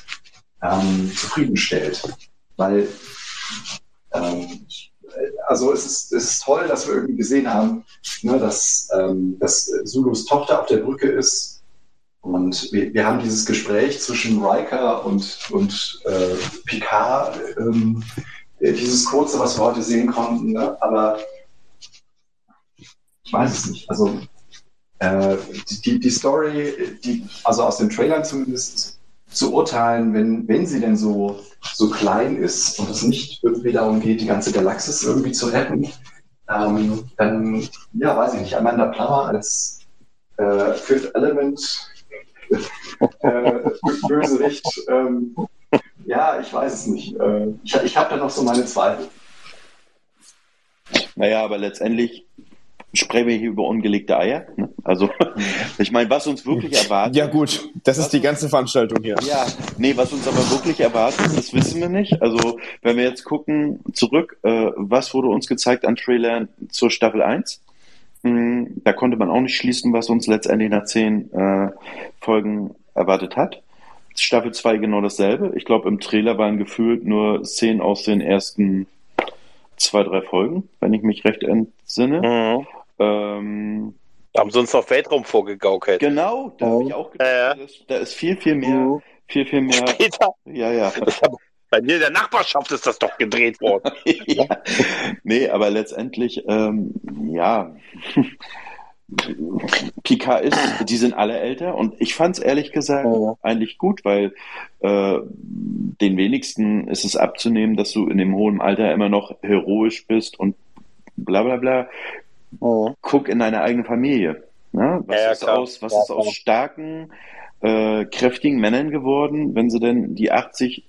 S7: ähm, zufriedenstellt. Weil ähm, also es ist, es ist toll, dass wir irgendwie gesehen haben, ne, dass, ähm, dass Zulus Tochter auf der Brücke ist. Und wir, wir haben dieses Gespräch zwischen Riker und, und äh, Picard ähm, äh, dieses kurze, was wir heute sehen konnten. Ne? Aber ich weiß es nicht. Also äh, die, die Story, die, also aus den Trailern zumindest zu urteilen, wenn, wenn sie denn so, so klein ist und es nicht irgendwie darum geht, die ganze Galaxis irgendwie zu retten, ähm, dann, ja, weiß ich nicht, Amanda Plummer als äh, Fifth Element äh, Bösewicht ähm, ja, ich weiß es nicht. Äh, ich, ich habe da noch so meine Zweifel.
S4: Naja, aber letztendlich sprechen wir hier über ungelegte Eier. Ne? Also, ich meine, was uns wirklich erwartet.
S2: Ja, gut, das ist die ganze Veranstaltung hier.
S4: Ja, nee, was uns aber wirklich erwartet, das wissen wir nicht. Also, wenn wir jetzt gucken, zurück, äh, was wurde uns gezeigt an Trailern zur Staffel 1? mh, da konnte man auch nicht schließen, was uns letztendlich nach zehn äh, Folgen erwartet hat. Staffel 2 genau dasselbe. Ich glaube, im Trailer waren gefühlt nur Szenen aus den ersten zwei, drei Folgen, wenn ich mich recht entsinne.
S5: Mhm.
S4: Ähm,
S5: Da haben sie uns noch Weltraum vorgegaukelt.
S4: genau, da habe ich auch gedacht,
S5: Ja, ja.
S4: da ist- viel, viel mehr,
S5: Mhm.
S4: viel, viel mehr.
S5: Später.
S4: Ja, ja.
S5: Bei mir in der Nachbarschaft ist das doch gedreht worden.
S4: ja. Nee, aber letztendlich, ähm, ja. Picard ist, die sind alle älter und ich fand es ehrlich gesagt
S5: Ja.
S4: eigentlich gut, weil äh, den wenigsten ist es abzunehmen, dass du in dem hohen Alter immer noch heroisch bist und bla bla bla.
S5: Mhm.
S4: Guck in deine eigene Familie. Ne? Was
S5: Ja, ja,
S4: ist aus, was
S5: Ja,
S4: ist aus starken, äh, kräftigen Männern geworden, wenn sie denn die 80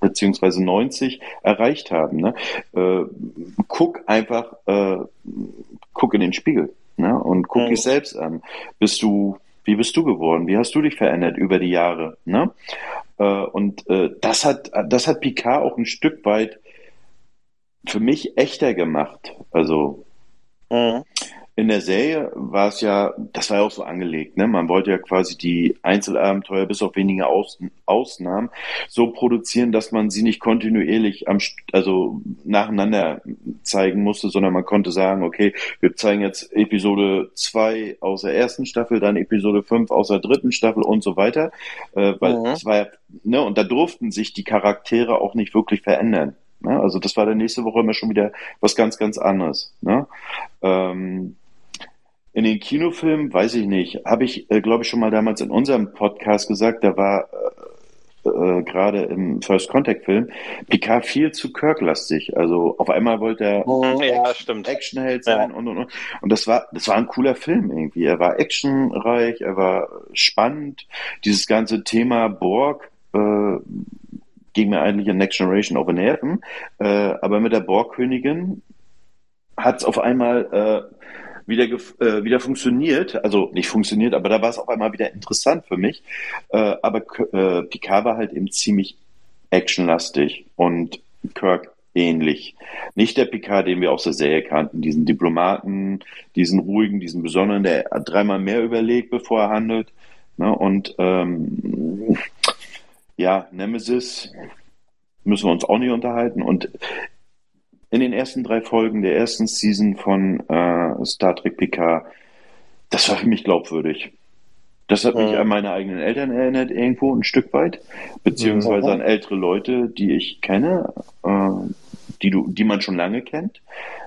S4: beziehungsweise 90 erreicht haben. Ne? Äh, guck einfach, äh, guck in den Spiegel ne? und guck
S5: Mhm.
S4: dich selbst an. Bist du, wie bist du geworden? Wie hast du dich verändert über die Jahre? Ne? Äh, und äh, das hat, das hat Picard auch ein Stück weit für mich echter gemacht. Also
S5: Mhm.
S4: In der Serie war es ja, das war ja auch so angelegt, ne? Man wollte ja quasi die Einzelabenteuer bis auf wenige Aus, Ausnahmen so produzieren, dass man sie nicht kontinuierlich am, also nacheinander zeigen musste, sondern man konnte sagen, okay, wir zeigen jetzt Episode 2 aus der ersten Staffel, dann Episode 5 aus der dritten Staffel und so weiter, äh, weil
S5: Mhm.
S4: es war ja, ne, und da durften sich die Charaktere auch nicht wirklich verändern. Ne? Also das war dann nächste Woche immer schon wieder was ganz, ganz anderes. Ne? Ähm, in den Kinofilmen, weiß ich nicht, habe ich, äh, glaube ich, schon mal damals in unserem Podcast gesagt, da war äh, äh, gerade im First Contact Film Picard viel zu Kirk-lastig. Also auf einmal wollte er
S5: Mhm, Ja.
S4: Actionheld sein und und und. Und das war, das war ein cooler Film irgendwie. Er war actionreich, er war spannend. Dieses ganze Thema Borg äh, ging mir eigentlich in Next Generation auf den Nerven. Äh, aber mit der Borg-Königin hat es auf einmal äh, wieder, äh, wieder funktioniert. Also nicht funktioniert, aber da war es auf einmal wieder interessant für mich. Äh, aber äh, Picard war halt eben ziemlich actionlastig und Kirk ähnlich. Nicht der Picard, den wir aus der Serie kannten, diesen Diplomaten, diesen ruhigen, diesen besonderen, der dreimal mehr überlegt, bevor er handelt. Ne? Und ähm, ja, Nemesis müssen wir uns auch nicht unterhalten. Und in den ersten drei Folgen der ersten Season von äh, Star Trek Picard, das war für mich glaubwürdig. Das hat mich
S5: Mhm.
S4: an meine eigenen Eltern erinnert, irgendwo ein Stück weit, beziehungsweise
S5: Mhm.
S4: an ältere Leute, die ich kenne, äh, die du, die man schon lange kennt.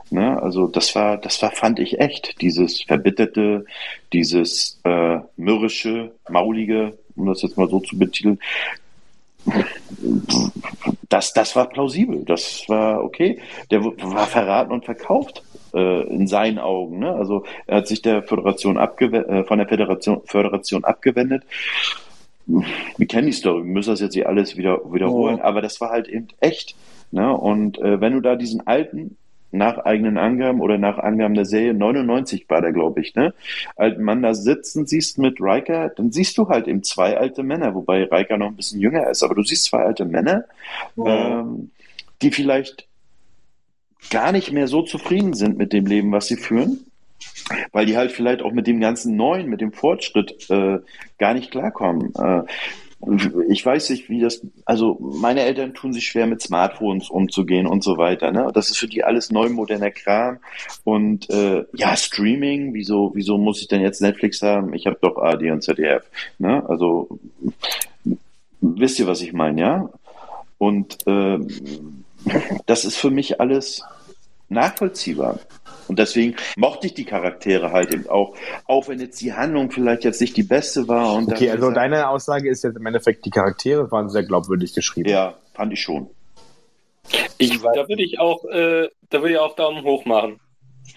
S4: Ne? Also das war, das war, fand ich echt, dieses verbitterte, dieses äh, mürrische, maulige, um das jetzt mal so zu betiteln. Das, das war plausibel, das war okay. Der war verraten und verkauft äh, in seinen Augen. Ne? Also er hat sich der Föderation abgew äh, von der Föderation, Föderation abgewendet. Wir kennen die Story, wir müssen das jetzt nicht alles wieder wiederholen,
S5: Ja.
S4: aber das war halt eben echt. Ne? Und äh, wenn du da diesen alten, nach eigenen Angaben oder nach Angaben der Serie, 99 war der, glaube ich, ne? Alten Mann da sitzen siehst mit Riker, dann siehst du halt eben zwei alte Männer, wobei Riker noch ein bisschen jünger ist, aber du siehst zwei alte Männer, ähm, die vielleicht gar nicht mehr so zufrieden sind mit dem Leben, was sie führen, weil die halt vielleicht auch mit dem ganzen Neuen, mit dem Fortschritt äh, gar nicht klarkommen. Äh, ich weiß nicht, wie das, also meine Eltern tun sich schwer mit Smartphones umzugehen und so weiter. Ne? Das ist für die alles neu moderner Kram. Und äh, ja, Streaming, wieso, wieso muss ich denn jetzt Netflix haben? Ich habe doch AD und ZDF. Ne? Also wisst ihr, was ich meine, ja? Und ähm, das ist für mich alles nachvollziehbar. Und deswegen mochte ich die Charaktere halt eben auch, auch wenn jetzt die Handlung vielleicht jetzt nicht die beste war. Und
S2: Okay, also deine Aussage ist jetzt im Endeffekt, die Charaktere waren sehr glaubwürdig geschrieben.
S4: Ja, fand ich schon.
S3: Ich, da würde ich auch, äh, da würde ich auch Daumen hoch machen.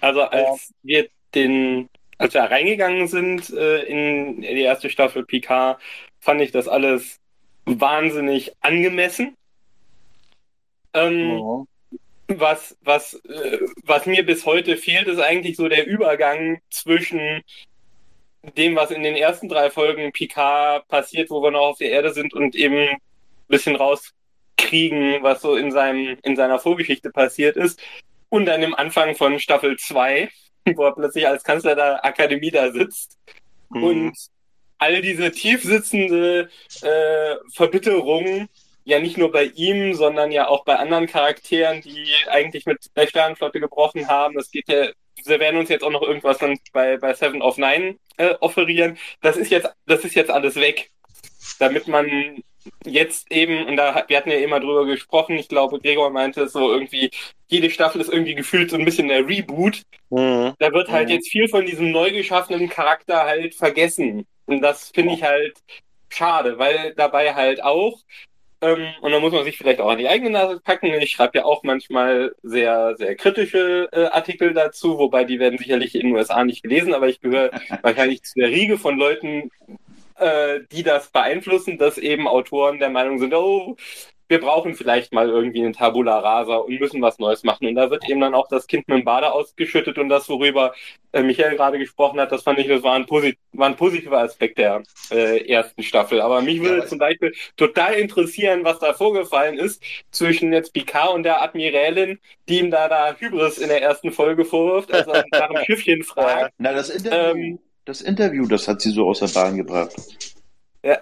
S3: Also als wir den, als wir reingegangen sind äh, in die erste Staffel Picard, fand ich das alles wahnsinnig angemessen. Ähm,
S5: Mhm.
S3: Was, was, äh, was mir bis heute fehlt, ist eigentlich so der Übergang zwischen dem, was in den ersten drei Folgen Picard passiert, wo wir noch auf der Erde sind und eben ein bisschen rauskriegen, was so in seinem, in seiner Vorgeschichte passiert ist. Und dann im Anfang von Staffel 2, wo er plötzlich als Kanzler der Akademie da sitzt
S5: Mhm.
S3: und all diese tiefsitzende äh, Verbitterung ja nicht nur bei ihm, sondern ja auch bei anderen Charakteren, die eigentlich mit der Sternenflotte gebrochen haben. Das geht ja, sie werden uns jetzt auch noch irgendwas dann bei, bei Seven of Nine äh, offerieren. Das ist jetzt, das ist jetzt alles weg. Damit man jetzt eben, und da wir hatten ja immer drüber gesprochen, ich glaube, Gregor meinte es so irgendwie, jede Staffel ist irgendwie gefühlt so ein bisschen der Reboot.
S5: Mhm.
S3: Da wird halt
S5: Mhm.
S3: jetzt viel von diesem neu geschaffenen Charakter halt vergessen. Und das finde ich halt schade, weil dabei halt auch, ähm, und da muss man sich vielleicht auch an die eigene Nase packen. Ich schreibe ja auch manchmal sehr, sehr kritische äh, Artikel dazu, wobei die werden sicherlich in den USA nicht gelesen, aber ich gehöre wahrscheinlich zu der Riege von Leuten, äh, die das beeinflussen, dass eben Autoren der Meinung sind, oh, wir brauchen vielleicht mal irgendwie einen Tabula Rasa und müssen was Neues machen. Und da wird eben dann auch das Kind mit dem Bade ausgeschüttet und das, worüber äh, Michael gerade gesprochen hat, das fand ich, das war ein, posit war ein positiver Aspekt der äh, ersten Staffel. Aber mich würde
S7: aber-
S3: zum Beispiel total interessieren, was da vorgefallen ist zwischen jetzt Picard und der Admiralin, die ihm da da Hybris in der ersten Folge vorwirft, als er nach dem Schiffchen fragt.
S4: Na, das Interview,
S3: Ähm,
S4: das Interview, das hat sie so aus der Bahn gebracht.
S3: Ja.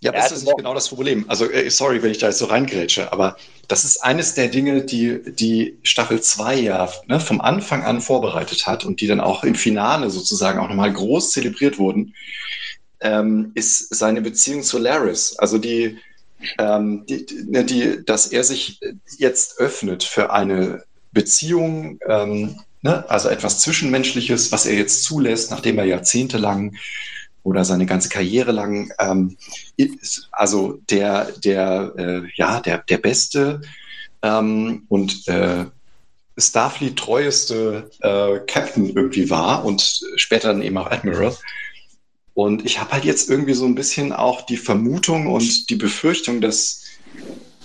S7: Ja, ist das
S3: also-
S7: nicht genau das Problem? Also, äh, sorry, wenn ich da jetzt so reingrätsche, aber das ist eines der Dinge, die die Staffel 2 ja ne, vom Anfang an vorbereitet hat und die dann auch im Finale sozusagen auch nochmal groß zelebriert wurden, ähm, ist seine Beziehung zu Laris. Also die, ähm, die, die, ne, die, dass er sich jetzt öffnet für eine Beziehung, ähm, ne, also etwas Zwischenmenschliches, was er jetzt zulässt, nachdem er jahrzehntelang oder seine ganze Karriere lang ähm, ist also der, der, äh, ja, der, der beste ähm, und äh, Starfleet treueste äh, Captain irgendwie war und später dann eben auch Admiral. Und ich habe halt jetzt irgendwie so ein bisschen auch die Vermutung und die Befürchtung, dass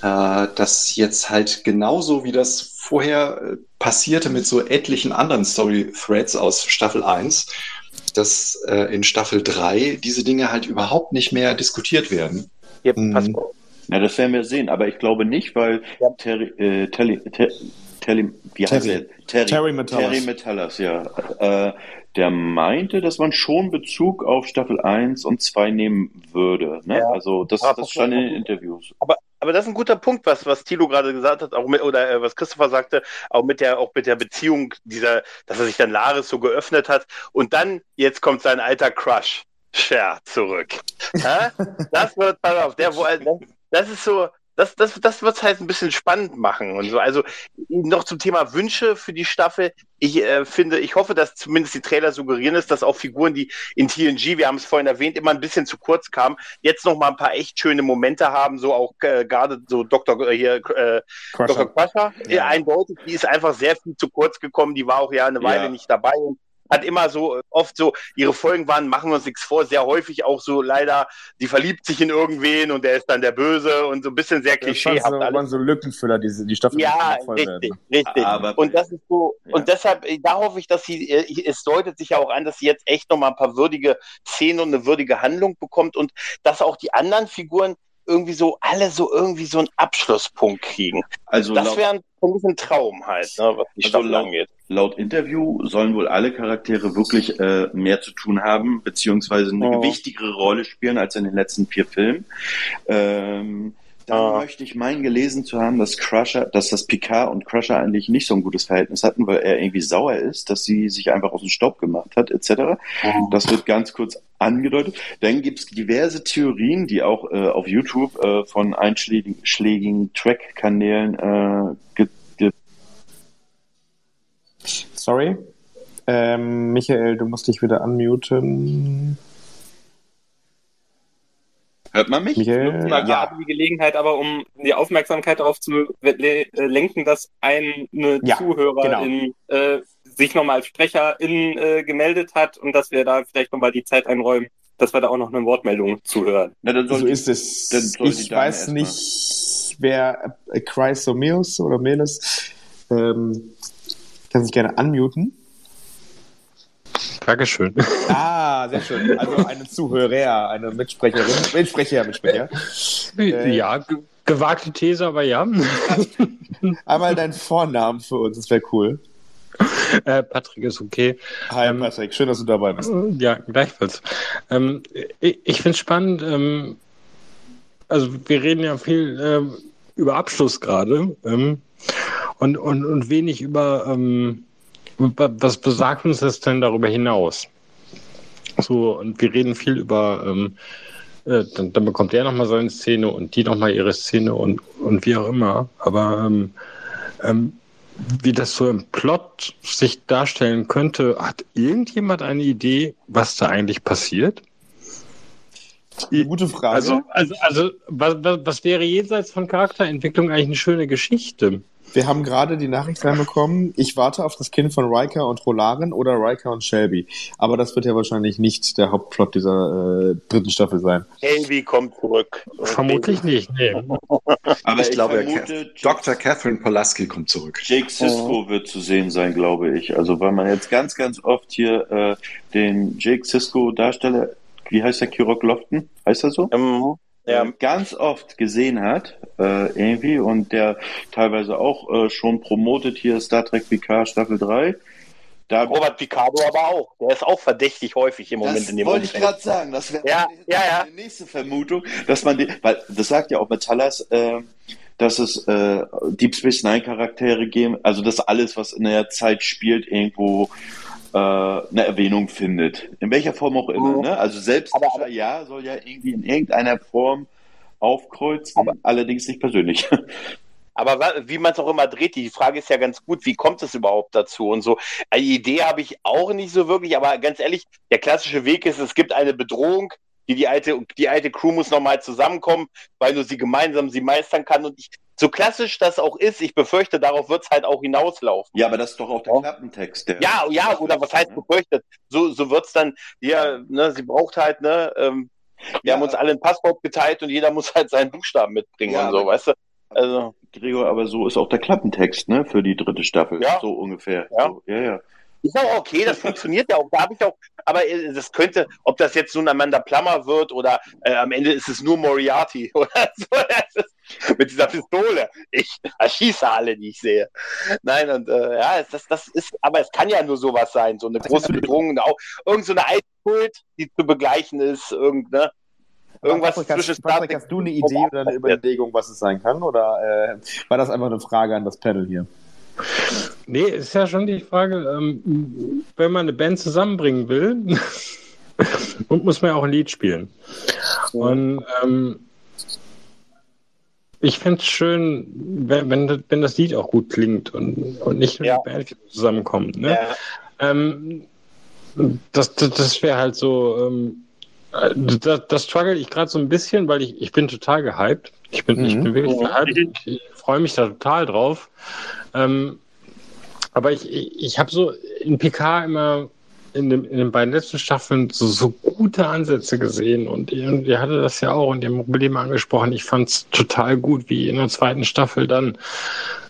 S7: äh, das jetzt halt genauso wie das vorher äh, passierte mit so etlichen anderen Story-Threads aus Staffel 1, dass äh, in Staffel 3 diese Dinge halt überhaupt nicht mehr diskutiert werden.
S5: Hier,
S7: Mhm.
S5: pass auf.
S4: Ja, das werden wir sehen, aber ich glaube nicht, weil
S5: Ja.
S4: Terry, äh, Telly, Ter, Telly, wie heißt
S2: Terry.
S4: er? Terry,
S2: Terry Metalis.
S4: Terry Metalis, ja. Äh, der meinte, dass man schon Bezug auf Staffel 1 und 2 nehmen würde. Ne?
S5: Ja.
S4: Also das,
S5: Aber
S4: das stand in den Interviews.
S5: Aber das ist ein guter Punkt, was, was Thilo gerade gesagt hat, auch mit, oder äh, was Christopher sagte, auch mit der, auch mit der Beziehung dieser, dass er sich dann Laris so geöffnet hat. Und dann, jetzt kommt sein alter Crush, Cher, zurück. Das wird, pass auf, der, wo, das ist so, das, das, das wird es halt ein bisschen spannend machen und so. Also noch zum Thema Wünsche für die Staffel. Ich äh, finde, ich hoffe, dass zumindest die Trailer suggerieren ist, dass auch Figuren, die in TNG, wir haben es vorhin erwähnt, immer ein bisschen zu kurz kamen, jetzt noch mal ein paar echt schöne Momente haben, so auch äh, gerade so Dr. äh, hier äh, Dr.
S2: Crusher.
S5: Crusher, ja.
S2: Ja.
S5: eindeutig, die ist einfach sehr viel zu kurz gekommen, die war auch ja eine Weile
S4: Ja.
S5: nicht dabei und hat immer so äh, oft so, ihre Folgen waren, machen wir uns nichts vor, sehr häufig auch so leider, die verliebt sich in irgendwen und der ist dann der Böse und so ein bisschen sehr
S2: Das waren so,
S5: alles.
S2: waren so Lückenfüller, diese, die Staffel
S5: Ja, richtig,
S2: werden.
S5: richtig.
S4: Aber-
S5: und das ist so,
S4: Ja.
S5: und deshalb, äh, da hoffe ich, dass sie, äh, es deutet sich ja auch an, dass sie jetzt echt nochmal ein paar würdige Szenen und eine würdige Handlung bekommt und dass auch die anderen Figuren irgendwie so, alle so irgendwie so einen Abschlusspunkt kriegen.
S4: Also
S5: Das wäre ein, ein bisschen Traum halt, ne, was die
S4: Also
S5: Staffel angeht.
S4: Laut Interview sollen wohl alle Charaktere wirklich äh, mehr zu tun haben, beziehungsweise eine
S5: Oh.
S4: gewichtigere Rolle spielen als in den letzten vier Filmen. Ähm, dann
S5: Ah.
S4: möchte ich meinen gelesen zu haben, dass Crusher, dass das Picard und Crusher eigentlich nicht so ein gutes Verhältnis hatten, weil er irgendwie sauer ist, dass sie sich einfach aus dem Staub gemacht hat, etc. Das wird ganz kurz angedeutet. Dann gibt es diverse Theorien, die auch äh, auf YouTube äh, von einschlägigen schlägigen Track-Kanälen äh,
S2: Sorry. Ähm, Michael, du musst dich wieder unmuten.
S4: Hört man mich?
S2: Michael?
S3: mal gerade die Gelegenheit, aber um die Aufmerksamkeit darauf zu äh, lenken, dass eine
S2: Ja,
S3: Zuhörerin äh, sich nochmal als Sprecherin äh, gemeldet hat und dass wir da vielleicht nochmal die Zeit einräumen, dass wir da auch noch eine Wortmeldung zuhören.
S4: Na, dann soll
S2: So
S4: die-
S2: ist es.
S4: dann soll
S2: Ich weiß nicht, wer äh, Christ or Meus oder Melis ähm, kann sich gerne unmuten.
S8: Dankeschön.
S2: Ah, sehr schön. Also eine Zuhörer, eine Mitsprecherin, Mitsprecher, Mitsprecher. Äh,
S8: ja, ge gewagte These, aber ja.
S2: Einmal deinen Vornamen für uns, das wäre cool.
S8: äh, Patrick ist okay.
S2: Hi
S8: Ähm,
S2: Patrick, schön, dass du dabei bist.
S8: Ja, gleichfalls. Ähm, ich ich finde es spannend. Ähm, also wir reden ja viel ähm, über Abschluss gerade ähm, und, und, und wenig über ähm, wa- was besagt uns das denn darüber hinaus? So, und wir reden viel über, ähm, äh, dann, dann bekommt der nochmal seine Szene und die nochmal ihre Szene und, und wie auch immer. Aber ähm, ähm, wie das so im Plot sich darstellen könnte, hat irgendjemand eine Idee, was da eigentlich passiert?
S2: Eine gute Frage.
S8: Also, also, also was, was, wäre jenseits von Charakterentwicklung eigentlich eine schöne Geschichte?
S2: Wir haben gerade die Nachricht reinbekommen, ich warte auf das Kind von Riker und Rolaren oder Riker und Shelby. Aber das wird ja wahrscheinlich nicht der Hauptplot dieser äh, dritten Staffel sein.
S5: Helvi kommt zurück.
S8: Vermutlich nicht, nee.
S4: Aber
S7: Ich glaube,
S4: vermute,
S7: Dr. Catherine Polaski kommt zurück.
S4: Jake Sisko wird zu sehen sein, glaube ich. Also weil man jetzt ganz, ganz oft hier äh, den Jake Sisko Darsteller, wie heißt der Kirok Lofton? Heißt er so?
S5: Ähm, ja.
S4: ähm, ganz oft gesehen hat, äh, irgendwie, und der teilweise auch äh, schon promotet hier Star Trek PK Staffel 3. Da
S5: Robert Picardo aber auch. Der ist auch verdächtig häufig im Moment
S4: das
S5: in dem
S4: wollte ich gerade sagen, das wäre
S5: Ja, ja, ja.
S4: die nächste Vermutung, dass man die, weil das sagt ja auch Metallas, äh, dass es äh, Deep Space Nine Charaktere geben, also dass alles, was in der Zeit spielt, irgendwo äh, eine Erwähnung findet. In welcher Form auch immer. Ne? Also selbst
S5: Aber-
S4: aber, ja soll ja irgendwie in irgendeiner Form aufkreuzen,
S5: Aber-
S4: allerdings nicht persönlich.
S5: Aber wie man es auch immer dreht, die Frage ist ja ganz gut, wie kommt es überhaupt dazu und so. Eine Idee habe ich auch nicht so wirklich, aber ganz ehrlich, der klassische Weg ist, es gibt eine Bedrohung, die, die, alte, die alte Crew muss nochmal zusammenkommen, weil nur sie gemeinsam sie meistern kann. Und ich, so klassisch das auch ist, ich befürchte, darauf wird es halt auch hinauslaufen.
S4: ja, aber das ist doch auch der. Klappentext. Der
S5: Ja, ja, oder was heißt befürchtet? So, so wird's dann, ja, ne, sie braucht halt, ne, ähm, wir
S4: Ja,
S5: haben uns alle ein Passwort geteilt und jeder muss halt seinen Buchstaben mitbringen
S4: Ja,
S5: und so, weißt du? Also,
S4: Gregor, aber so ist auch der Klappentext, ne, für die dritte Staffel.
S5: Ja.
S4: So ungefähr.
S5: Ja.
S4: So, ja, ja.
S5: Ist auch okay, das funktioniert ja auch. Da habe ich auch, aber äh, das könnte, ob das jetzt nun Amanda Plummer wird oder äh, am Ende ist es nur Moriarty oder so, ist, mit dieser Pistole. Ich erschieße alle, die ich sehe. Nein, und äh, ja, das, das ist, aber es kann ja nur sowas sein, so eine große Bedrohung, auch irgend so eine die zu begleichen ist, irgend, ne? Irgendwas
S2: Patrick,
S5: zwischen
S2: hast, Patrick, hast du eine Idee oder eine Überlegung, was es sein kann? Oder äh, war das einfach eine Frage an das Panel hier?
S8: Nee, ist ja schon die Frage, ähm, wenn man eine Band zusammenbringen will, und muss man ja auch ein Lied spielen. Und ähm, ich fände es schön, wenn, wenn, das- wenn das Lied auch gut klingt und, und nicht nur
S5: Ja.
S8: die Band zusammenkommt. Ne?
S5: Ja,
S8: Ähm, das das, das wäre halt so, ähm, äh, das, das struggle ich gerade so ein bisschen, weil ich, ich bin total gehypt. Ich bin, ich
S2: Mhm.
S8: bin wirklich
S5: Mhm.
S8: gehypt. Ich, ich freue mich da total drauf. Ähm, aber ich, ich, habe so in PK immer in, dem, in den beiden letzten Staffeln so, so gute Ansätze gesehen und ihr, und ihr hatte das ja auch und ihr habt Probleme angesprochen. Ich fand es total gut, wie in der zweiten Staffel dann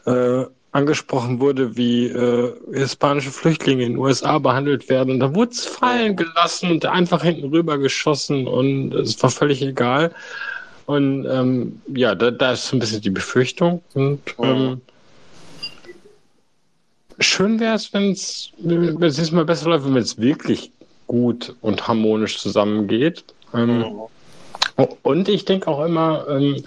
S8: äh, angesprochen wurde, wie äh, hispanische Flüchtlinge in den USA behandelt werden. Und da wurde es fallen gelassen und einfach hinten rüber geschossen und es war völlig egal. Und ähm, ja, da, da ist so ein bisschen die Befürchtung. Und ähm, schön wäre es, wenn es diesmal besser läuft, wenn es wirklich gut und harmonisch zusammengeht. Ähm, und ich denke auch immer, ähm,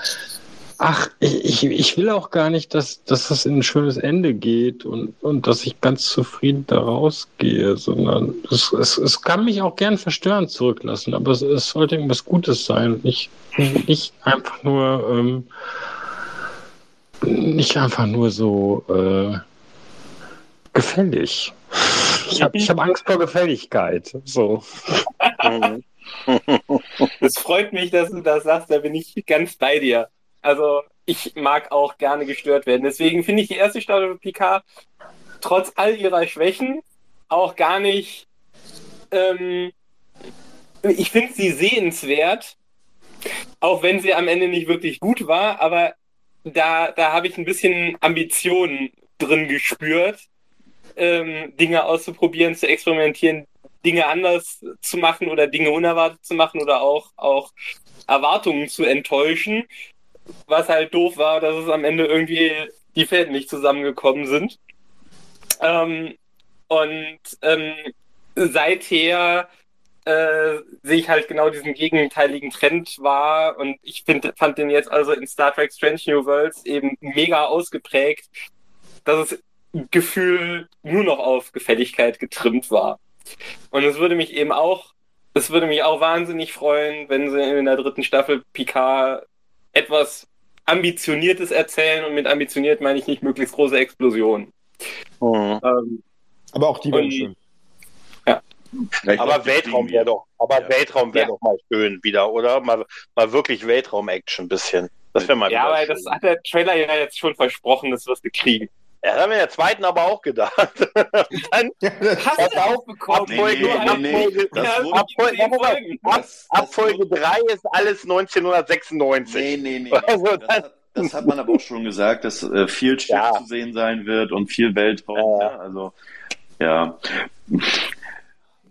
S8: ach, ich, ich, ich will auch gar nicht, dass, dass das in ein schönes Ende geht und, und dass ich ganz zufrieden da rausgehe, sondern es, es, es kann mich auch gern verstörend zurücklassen, aber es, es sollte irgendwas Gutes sein und nicht, nicht einfach nur ähm, nicht einfach nur so äh, gefällig. Ich habe ich hab Angst vor Gefälligkeit. So.
S5: Mhm.
S3: Es freut mich, dass du das sagst, da bin ich ganz bei dir. Also, ich mag auch gerne gestört werden. Deswegen finde ich die erste Staffel Picard trotz all ihrer Schwächen auch gar nicht. Ähm, ich finde sie sehenswert, auch wenn sie am Ende nicht wirklich gut war, aber da, da habe ich ein bisschen Ambitionen drin gespürt, ähm, Dinge auszuprobieren, zu experimentieren, Dinge anders zu machen oder Dinge unerwartet zu machen oder auch, auch Erwartungen zu enttäuschen. Was halt doof war, dass es am Ende irgendwie die Fäden nicht zusammengekommen sind. Ähm, Und ähm, seither äh, sehe ich halt genau diesen gegenteiligen Trend wahr und ich find, fand den jetzt also in Star Trek Strange New Worlds eben mega ausgeprägt, dass es Gefühl nur noch auf Gefälligkeit getrimmt war. Und es würde mich eben auch, es würde mich auch wahnsinnig freuen, wenn sie in der dritten Staffel Picard etwas Ambitioniertes erzählen und mit ambitioniert meine ich nicht möglichst große Explosionen.
S5: Mhm.
S3: Ähm,
S2: Aber auch die wären schön.
S4: Ja, ich
S5: Aber Weltraum wäre
S4: wir.
S5: doch, aber
S4: Ja.
S5: Weltraum wäre
S3: Ja.
S5: doch mal schön wieder, oder? Mal, mal wirklich Weltraum-Action ein bisschen. Das wäre mal
S3: ja, aber
S5: schön.
S3: das hat der Trailer ja jetzt schon versprochen, das wirst du kriegen.
S5: Ja, das haben wir in der zweiten aber auch gedacht. Dann
S3: Hast du
S5: auf,
S3: aufbekommen?
S4: Nee, nee,
S5: Folge-
S4: nee, nee,
S5: Folge-
S4: das
S3: Ja,
S4: wurde-
S5: ab, Folge,
S3: zehn Folgen.
S4: das-
S5: ab
S4: das
S5: Folge
S4: wurde-
S5: 3 ist alles 1996.
S4: Nee, nee, nee.
S5: Also
S4: das, hat, das hat man aber auch schon gesagt, dass äh, viel Schiff
S5: Ja.
S4: zu sehen sein wird und viel Weltraum.
S5: Ja.
S4: Ne? Also, ja.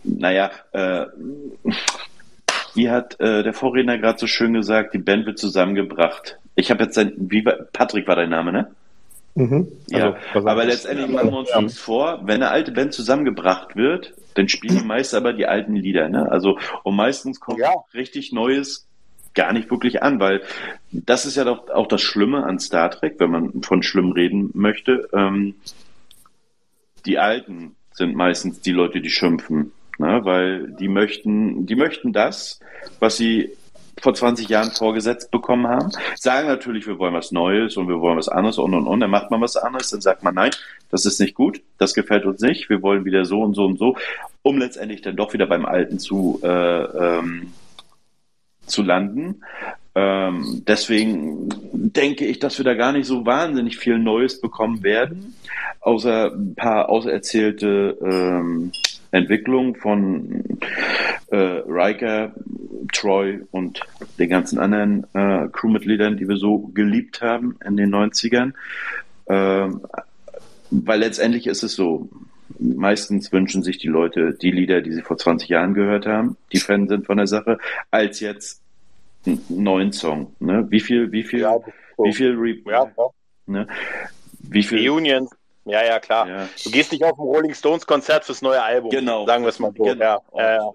S4: naja, äh, wie hat äh, der Vorredner gerade so schön gesagt, die Band wird zusammengebracht. Ich habe jetzt sein, wie war, Patrick war dein Name, ne?
S2: Mhm.
S4: Ja,
S2: was
S4: aber letztendlich machen wir uns nichts vor, wenn eine alte Band zusammengebracht wird, dann spielen die meist aber die alten Lieder, ne? Also, und meistens kommt
S5: Ja.
S4: richtig Neues gar nicht wirklich an, weil das ist ja doch auch das Schlimme an Star Trek, wenn man von schlimm reden möchte. Ähm, die Alten sind meistens die Leute, die schimpfen, ne? weil die möchten, die möchten das, was sie vor 20 Jahren vorgesetzt bekommen haben, sagen natürlich, wir wollen was Neues und wir wollen was anderes und und und, dann macht man was anderes, dann sagt man, nein, das ist nicht gut, das gefällt uns nicht, wir wollen wieder so und so und so, um letztendlich dann doch wieder beim Alten zu, äh, ähm, zu landen. Ähm, deswegen denke ich, dass wir da gar nicht so wahnsinnig viel Neues bekommen werden, außer ein paar auserzählte ähm, Entwicklungen von äh, Riker, Troy und den ganzen anderen äh, Crewmitgliedern, die wir so geliebt haben in den 90ern. Ähm, weil letztendlich ist es so, meistens wünschen sich die Leute die Lieder, die sie vor 20 Jahren gehört haben, die Fan sind von der Sache, als jetzt einen neuen Song. Ne? Wie viel, wie viel,
S5: Ja, so.
S4: wie viel, Re
S5: ja, ja.
S4: ne? wie viel,
S5: Reunions. Ja, ja, klar.
S4: ja.
S5: Du gehst nicht auf ein Rolling Stones Konzert fürs neue Album.
S4: Genau.
S5: Sagen wir es mal so.
S4: Genau.
S5: Ja, ja, ja.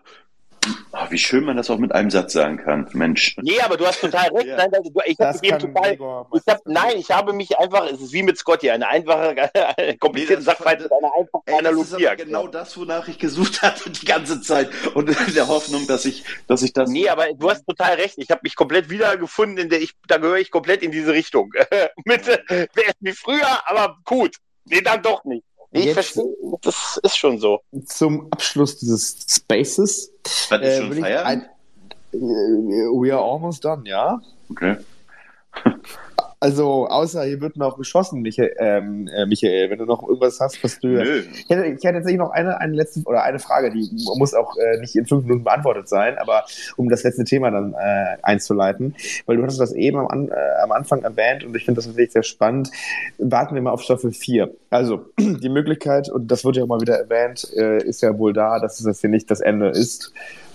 S4: Ah, wie schön man das auch mit einem Satz sagen kann, Mensch.
S5: Nee, aber du hast total recht.
S4: Ja.
S5: Nein, du, ich habe
S2: Das
S5: total. Ich hab, nein, ich habe mich einfach, es ist wie mit Scotty, eine einfache, komplizierte
S4: Nee, das-
S5: Sachverhalt mit einer einfachen
S4: Ey, das ist
S5: Analogie.
S4: aber
S5: erklärt.
S4: genau das, wonach ich gesucht hatte die ganze Zeit und in der Hoffnung, dass ich, dass ich das.
S5: Nee, aber du hast total recht. Ich habe mich komplett wiedergefunden, in der ich, da gehöre ich komplett in diese Richtung. mit, äh, wie früher, aber gut. Nee, dann doch nicht. Nee, ich verstehe, das ist schon so.
S2: Zum Abschluss dieses Spaces.
S4: Was ist
S2: äh,
S4: schon
S2: ich
S4: Feierabend?
S2: ein, äh, we are almost done, ja?
S4: Okay.
S2: Also, außer hier wird noch geschossen, Michael, ähm, äh, Michael, wenn du noch irgendwas hast, was du.
S4: Nö.
S2: Ich hätte, ich hätte tatsächlich noch eine, eine letzte oder eine Frage, die muss auch äh, nicht in fünf Minuten beantwortet sein, aber um das letzte Thema dann äh, einzuleiten, weil du hattest das eben am, An äh, am Anfang erwähnt und ich finde das tatsächlich sehr spannend. Warten wir mal auf Staffel 4. Also die Möglichkeit, und das wird ja auch mal wieder erwähnt, äh, ist ja wohl da, dass das hier nicht das Ende ist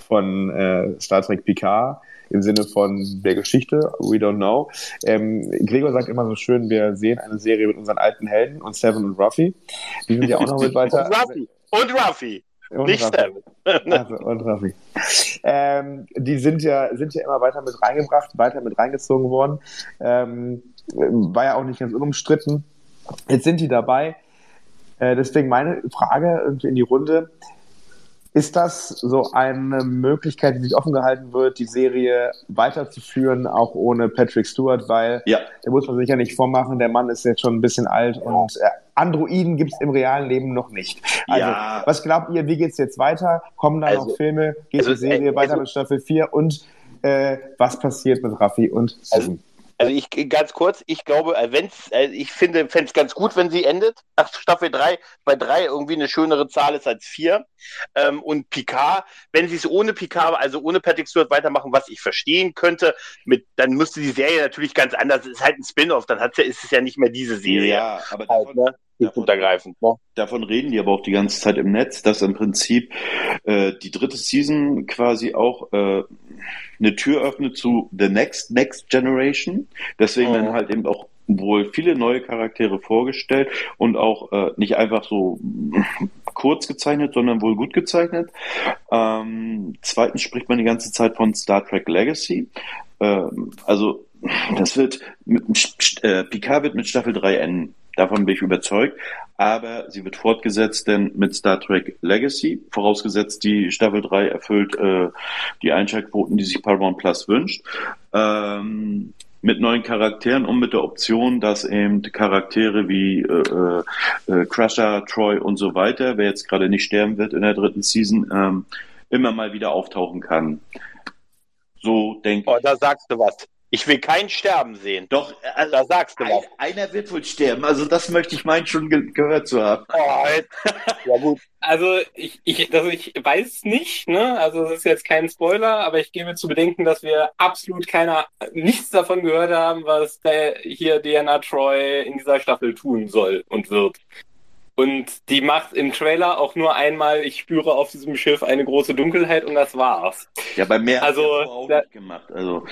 S2: von äh, Star Trek Picard im Sinne von der Geschichte, we don't know. Ähm, Gregor sagt immer so schön, wir sehen eine Serie mit unseren alten Helden und Seven und Ruffy. Die sind ja auch noch mit weiter.
S5: Und Ruffy. Und Ruffy.
S2: Und
S5: Nicht. Stan.
S2: Also, und Raffi. Ähm, die sind ja, sind ja immer weiter mit reingebracht, weiter mit reingezogen worden. Ähm, war ja auch nicht ganz unumstritten. Jetzt sind die dabei. Äh, deswegen meine Frage irgendwie in die Runde. Ist das so eine Möglichkeit, die sich offen gehalten wird, die Serie weiterzuführen, auch ohne Patrick Stewart? Weil
S4: Ja.
S2: da muss man sich ja nicht vormachen, der Mann ist jetzt schon ein bisschen alt und äh, Androiden gibt es im realen Leben noch nicht. Also,
S4: Ja.
S2: was glaubt ihr, wie geht's jetzt weiter? Kommen da
S5: Also-
S2: noch Filme? Geht
S5: also,
S2: die Serie
S5: äh,
S2: weiter
S5: also-
S2: mit Staffel 4? Und äh, was passiert mit Raffi und Seven?
S5: Also ich ganz kurz, ich glaube, äh, wenn's, äh, ich finde, fände es ganz gut, wenn sie endet. Nach Staffel 3, bei 3 irgendwie eine schönere Zahl ist als 4. Ähm, und Picard, wenn sie es ohne Picard, also ohne Patrick Stewart weitermachen, was ich verstehen könnte, mit, dann müsste die Serie natürlich ganz anders, es ist halt ein Spin-off, dann hat's ja, ist es ja nicht mehr diese Serie.
S4: Ja, aber
S5: Halt,
S4: davon,
S5: ne?
S4: Davon-
S5: Untergreifend, ne?
S4: davon reden die aber auch die ganze Zeit im Netz, dass im Prinzip äh, die dritte Season quasi auch äh, eine Tür öffnet zu The Next Next Generation. Deswegen
S5: Mhm.
S4: werden halt eben auch wohl viele neue Charaktere vorgestellt und auch äh, nicht einfach so kurz gezeichnet, sondern wohl gut gezeichnet. Ähm, zweitens spricht man die ganze Zeit von Star Trek Legacy. Ähm, also das wird, mit, äh, Picard wird mit Staffel 3 enden. Davon bin ich überzeugt. Aber sie wird fortgesetzt denn mit Star Trek Legacy, vorausgesetzt die Staffel 3 erfüllt äh, die Einschaltquoten, die sich Paramount Plus wünscht. Ähm, mit neuen Charakteren und mit der Option, dass eben Charaktere wie äh, äh, Crusher, Troy und so weiter, wer jetzt gerade nicht sterben wird in der dritten Season, ähm, immer mal wieder auftauchen kann. So denke
S5: oh, ich. Da sagst du was. Ich will kein Sterben sehen.
S4: Doch, also da sagst du ein, was. Einer wird wohl sterben. Also das möchte ich meinen schon ge gehört zu haben. Oh,
S3: ja gut. Also ich, ich, also ich weiß nicht, ne? Also es ist jetzt kein Spoiler, aber ich gebe zu bedenken, dass wir absolut keiner nichts davon gehört haben, was der, hier Diana Troy in dieser Staffel tun soll und wird. Und die macht im Trailer auch nur einmal, ich spüre auf diesem Schiff eine große Dunkelheit und das war's.
S4: Ja, bei mehr
S3: also,
S4: auch da, gemacht. Also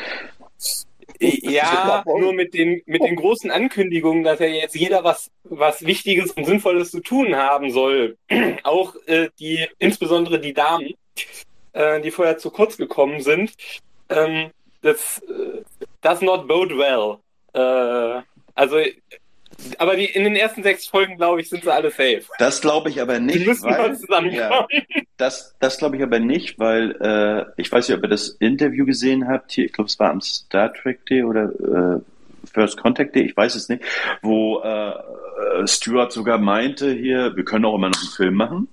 S3: ja, nur mit den, mit den großen Ankündigungen, dass ja jetzt jeder was, was Wichtiges und Sinnvolles zu tun haben soll. Auch äh, die, insbesondere die Damen, äh, die vorher zu kurz gekommen sind. Ähm, das äh, does not bode well. Äh, also aber die, in den ersten sechs Folgen, glaube ich, sind sie alle safe.
S4: Das glaube ich aber nicht.
S3: Die müssen weil. Ja,
S4: das das glaube ich aber nicht, weil äh, ich weiß nicht, ob ihr das Interview gesehen habt. Hier, ich glaube, es war am Star Trek Day oder äh, First Contact Day, ich weiß es nicht, wo äh, Stuart sogar meinte hier, wir können auch immer noch einen Film machen.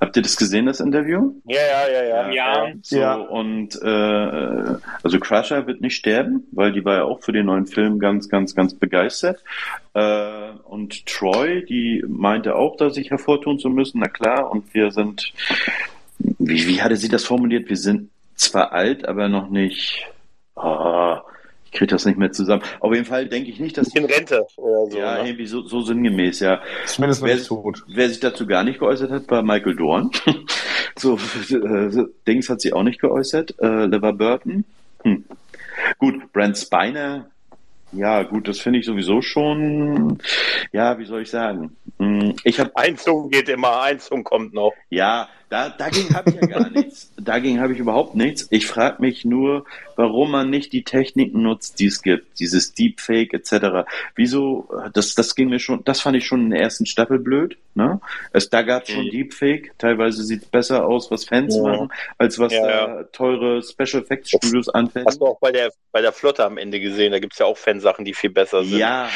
S4: Habt ihr das gesehen, das Interview?
S5: Ja, ja, ja, ja.
S3: Ja.
S4: So, ja. und äh, also Crusher wird nicht sterben, weil die war ja auch für den neuen Film ganz, ganz, ganz begeistert. Äh, und Troy, die meinte auch, dass sich hervortun zu müssen, na klar, und wir sind, wie, wie hatte sie das formuliert? Wir sind zwar alt, aber noch nicht. Oh, kriege das nicht mehr zusammen. Auf jeden Fall denke ich nicht, dass.
S5: In Rente oder so.
S4: Ja, ne? irgendwie so, so sinngemäß, ja.
S2: Zumindest
S4: wer,
S2: nicht tot.
S4: Wer sich dazu gar nicht geäußert hat, war Michael Dorn. so, äh, Dings hat sie auch nicht geäußert. Äh, Lever Burton. Hm. Gut, Brent Spiner ja, gut, das finde ich sowieso schon, ja, wie soll ich sagen? Hm, ich habe
S5: Einzug geht immer, Einzug kommt noch.
S4: Ja, da, dagegen habe ich ja gar nichts. Dagegen habe ich überhaupt nichts. Ich frage mich nur, warum man nicht die Techniken nutzt, die es gibt, dieses Deepfake etc. Wieso? Das, das ging mir schon, das fand ich schon in der ersten Staffel blöd. Ne? Es, da gab es schon mhm. Deepfake. Teilweise sieht es besser aus, was Fans ja. machen, als was ja, da teure Special Effects Studios anfängt.
S5: Hast du auch bei der bei der Flotte am Ende gesehen? Da gibt es ja auch Fansachen, die viel besser sind.
S4: Ja.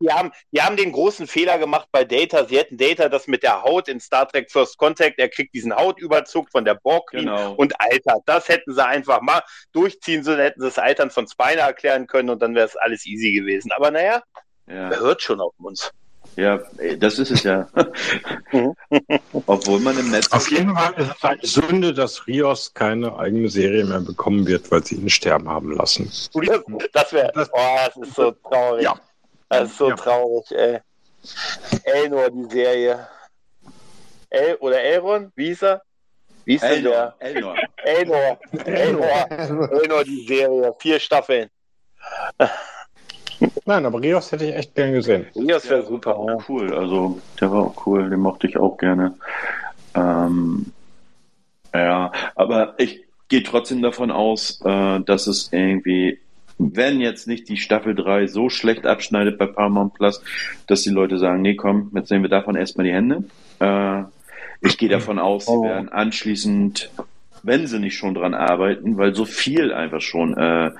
S5: die haben, die haben den großen Fehler gemacht bei Data. Sie hätten Data das mit der Haut in Star Trek First Contact. Er kriegt diesen Hautüberzug von der Borg genau. und Alter. Das hätten sie einfach mal durchziehen sollen, hätten sie das Altern von Spiner erklären können und dann wäre es alles easy gewesen. Aber naja, ja. hört schon auf uns?
S4: Ja, das ist es ja. Obwohl man im Netz.
S8: Auf jeden Fall ist es eine Sünde, dass Rios keine eigene Serie mehr bekommen wird, weil sie ihn sterben haben lassen.
S5: Das wäre. Oh, das ist so traurig. Ja. Das ist so ja. traurig, ey. Elnor, die Serie. El oder Elron? Wie hieß er? Wie ist denn der? Elnor. Elnor. Elnor. Elnor, die Serie. Vier Staffeln.
S8: Nein, aber Rios hätte ich echt gern gesehen.
S5: Rios wäre super.
S4: Ja. Cool, also der war auch cool, den mochte ich auch gerne. Ähm, ja, aber ich gehe trotzdem davon aus, äh, dass es irgendwie, wenn jetzt nicht die Staffel 3 so schlecht abschneidet bei Paramount Plus, dass die Leute sagen, nee, komm, jetzt nehmen wir davon erstmal die Hände. Äh, ich gehe davon aus, sie oh. werden anschließend, wenn sie nicht schon dran arbeiten, weil so viel einfach schon äh,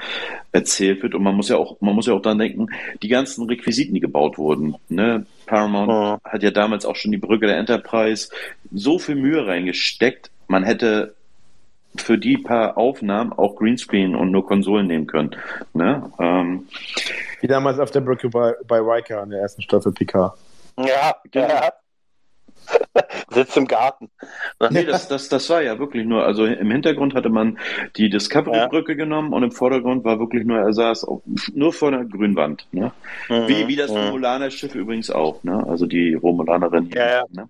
S4: erzählt wird und man muss ja auch, man muss ja auch dran denken, die ganzen Requisiten, die gebaut wurden. Ne? Paramount oh. hat ja damals auch schon die Brücke der Enterprise so viel Mühe reingesteckt, man hätte für die paar Aufnahmen auch Greenscreen und nur Konsolen nehmen können. Ne? Ähm,
S2: Wie damals auf der Brücke bei, bei Riker in der ersten Staffel PK.
S5: Ja, genau. ja. Sitzt im Garten.
S4: Nee, das, das, das war ja wirklich nur, also im Hintergrund hatte man die Discovery-Brücke ja. genommen und im Vordergrund war wirklich nur, er saß auf, nur vor der Grünwand. Ne? Mhm. Wie, wie das mhm. Romulaner-Schiff übrigens auch, ne? also die Romulanerin.
S5: Hier, ja, ja.
S4: Ne?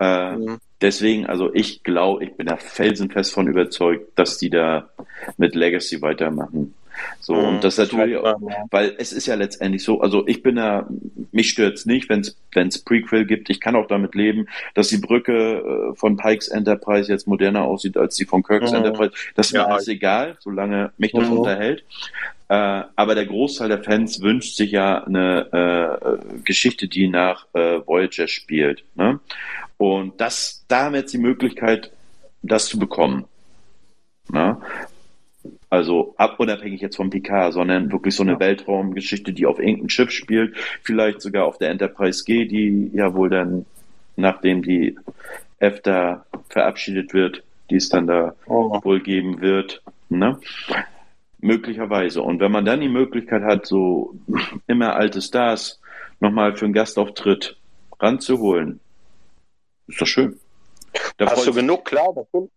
S4: Äh, mhm. Deswegen, also ich glaube, ich bin da felsenfest von überzeugt, dass die da mit Legacy weitermachen. So, mhm, und das natürlich auch, weil es ist ja letztendlich so, also ich bin da, mich stört's nicht, wenn es Prequel gibt. Ich kann auch damit leben, dass die Brücke äh, von Pikes Enterprise jetzt moderner aussieht als die von Kirk's
S5: Mhm.
S4: Enterprise. Das ist mir
S5: Ja.
S4: alles egal, solange mich das
S5: Mhm.
S4: unterhält. Äh, aber der Großteil der Fans wünscht sich ja eine äh, Geschichte, die nach äh, Voyager spielt. Ne? Und das, da haben wir jetzt die Möglichkeit, das zu bekommen. Ne? Also ab, unabhängig jetzt vom PK, sondern wirklich so eine Weltraumgeschichte, die auf irgendeinem Schiff spielt, vielleicht sogar auf der Enterprise G, die ja wohl dann, nachdem die F da verabschiedet wird, die es dann da
S5: Oh.
S4: wohl geben wird. Ne? Möglicherweise. Und wenn man dann die Möglichkeit hat, so immer alte Stars nochmal für einen Gastauftritt ranzuholen, ist doch schön. Da
S5: Hast du genug? Klar, das stimmt.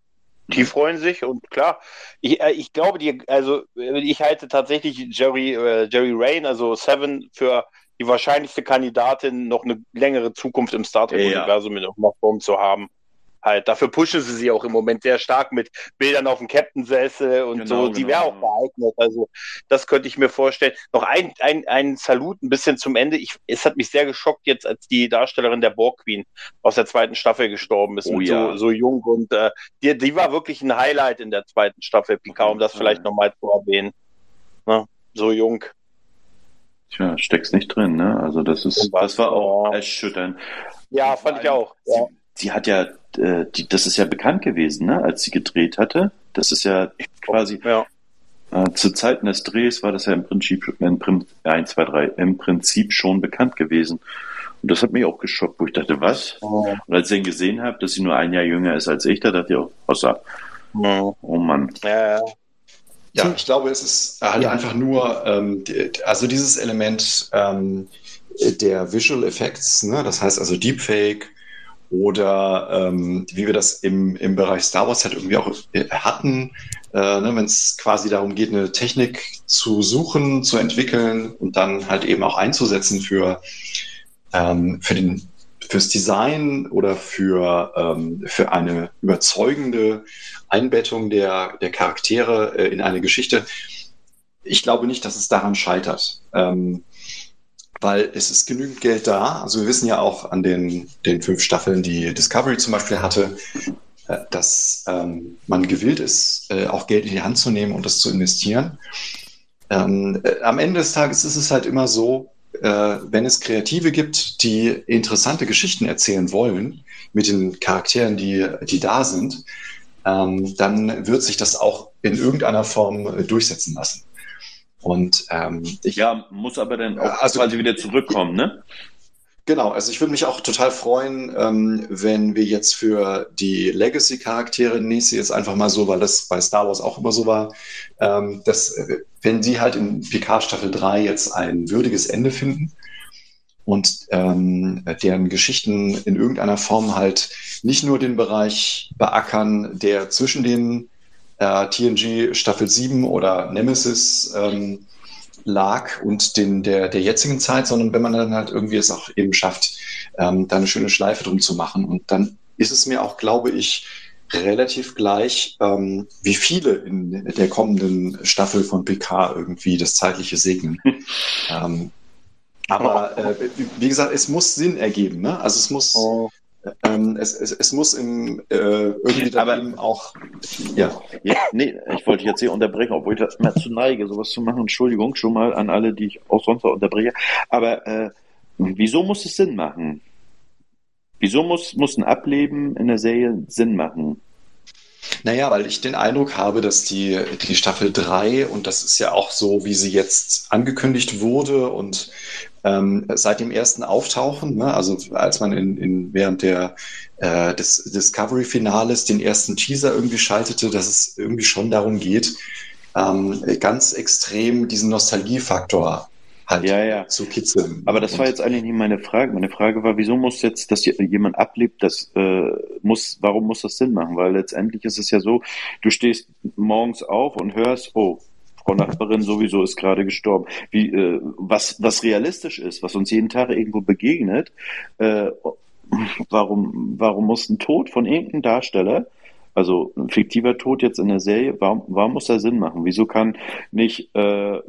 S5: Die freuen sich und klar, ich, äh, ich glaube, die, also äh, ich halte tatsächlich Jerry, äh, Jerry Rain, also Seven, für die wahrscheinlichste Kandidatin, noch eine längere Zukunft im Star Trek-Universum in irgendeiner Form zu haben. Halt, dafür pushen sie sie auch im Moment sehr stark mit Bildern auf dem Captain-Sessel und
S4: Genau,
S5: so. Die
S4: genau,
S5: wäre auch
S4: genau.
S5: geeignet. Also, das könnte ich mir vorstellen. Noch ein, ein, ein Salut ein bisschen zum Ende. Ich, es hat mich sehr geschockt jetzt, als die Darstellerin der Borg Queen aus der zweiten Staffel gestorben ist.
S4: Oh ja.
S5: so, so jung und äh, die, die war wirklich ein Highlight in der zweiten Staffel PK, um das vielleicht nochmal zu erwähnen. Ne? So jung.
S4: Tja, steckst nicht drin, ne? Also das ist, das war auch erschütternd.
S5: Ja, fand ich auch. Ja.
S4: Sie, sie hat ja, äh, die, das ist ja bekannt gewesen, ne? Als sie gedreht hatte. Das ist ja quasi
S5: Ja.
S4: äh, zu Zeiten des Drehs war das ja im Prinzip, im Prin, 1, 2, 3, im Prinzip schon bekannt gewesen. Und das hat mich auch geschockt, wo ich dachte, was? Und als ich dann gesehen habe, dass sie nur ein Jahr jünger ist als ich, da dachte ich auch, außer,
S5: Mhm.
S4: oh Mann.
S5: Ja, ja.
S7: Ja, ich glaube, es ist halt einfach nur, ähm, die- also dieses Element ähm, der Visual Effects, ne? das heißt also Deepfake oder ähm, wie wir das im, im Bereich Star Wars halt irgendwie auch äh, hatten, äh, ne? wenn es quasi darum geht, eine Technik zu suchen, zu entwickeln und dann halt eben auch einzusetzen für, ähm, für den fürs Design oder für, ähm, für eine überzeugende Einbettung der, der Charaktere äh, in eine Geschichte. Ich glaube nicht, dass es daran scheitert. Ähm, weil es ist genügend Geld da. Also wir wissen ja auch an den, den fünf Staffeln, die Discovery zum Beispiel hatte, äh, dass ähm, man gewillt ist, äh, auch Geld in die Hand zu nehmen und das zu investieren. Ähm, äh, am Ende des Tages ist es halt immer so, äh, wenn es Kreative gibt, die interessante Geschichten erzählen wollen mit den Charakteren, die, die da sind, ähm, dann wird sich das auch in irgendeiner Form äh, durchsetzen lassen. Und ähm, ich,
S4: Ja, muss aber dann auch
S7: Also-
S4: quasi wieder zurückkommen, ne?
S7: Genau, also ich würde mich auch total freuen, ähm, wenn wir jetzt für die Legacy-Charaktere, nächste jetzt einfach mal so, weil das bei Star Wars auch immer so war, ähm, dass äh, wenn sie halt in PK Staffel 3 jetzt ein würdiges Ende finden und ähm, deren Geschichten in irgendeiner Form halt nicht nur den Bereich beackern, der zwischen den äh, TNG Staffel 7 oder Nemesis ähm, lag und den, der, der jetzigen Zeit, sondern wenn man dann halt irgendwie es auch eben schafft, ähm, da eine schöne Schleife drum zu machen. Und dann ist es mir auch, glaube ich, relativ gleich, ähm, wie viele in der kommenden Staffel von PK irgendwie das Zeitliche segnen. ähm, aber äh, wie gesagt, es muss Sinn ergeben. Ne? Also es muss,
S5: Oh.
S7: Ähm, es, es, es muss im, äh, irgendwie dann
S4: Aber-
S7: eben auch, ja.
S4: Ja, nee, ich wollte jetzt hier unterbrechen, obwohl ich das immer zu neige, sowas zu machen. Entschuldigung schon mal an alle, die ich auch sonst noch unterbreche. Aber äh, wieso muss es Sinn machen? Wieso muss, muss ein Ableben in der Serie Sinn machen?
S7: Naja, weil ich den Eindruck habe, dass die, die Staffel 3, und das ist ja auch so, wie sie jetzt angekündigt wurde und ähm, seit dem ersten Auftauchen, ne, also als man in, in, während der, äh, des Discovery-Finales den ersten Teaser irgendwie schaltete, dass es irgendwie schon darum geht, ähm, ganz extrem diesen Nostalgiefaktor halt
S4: Ja, ja.
S7: zu kitzeln.
S4: Aber das war jetzt eigentlich nicht meine Frage. Meine Frage war, wieso muss jetzt, dass jemand ablebt, das äh, muss, warum muss das Sinn machen? Weil letztendlich ist es ja so, du stehst morgens auf und hörst, oh, Frau Nachbarin sowieso ist gerade gestorben. Wie, äh, was, was realistisch ist, was uns jeden Tag irgendwo begegnet, äh, warum, warum muss ein Tod von irgendeinem Darsteller, also ein fiktiver Tod jetzt in der Serie, warum, warum muss der Sinn machen? Wieso kann nicht, äh,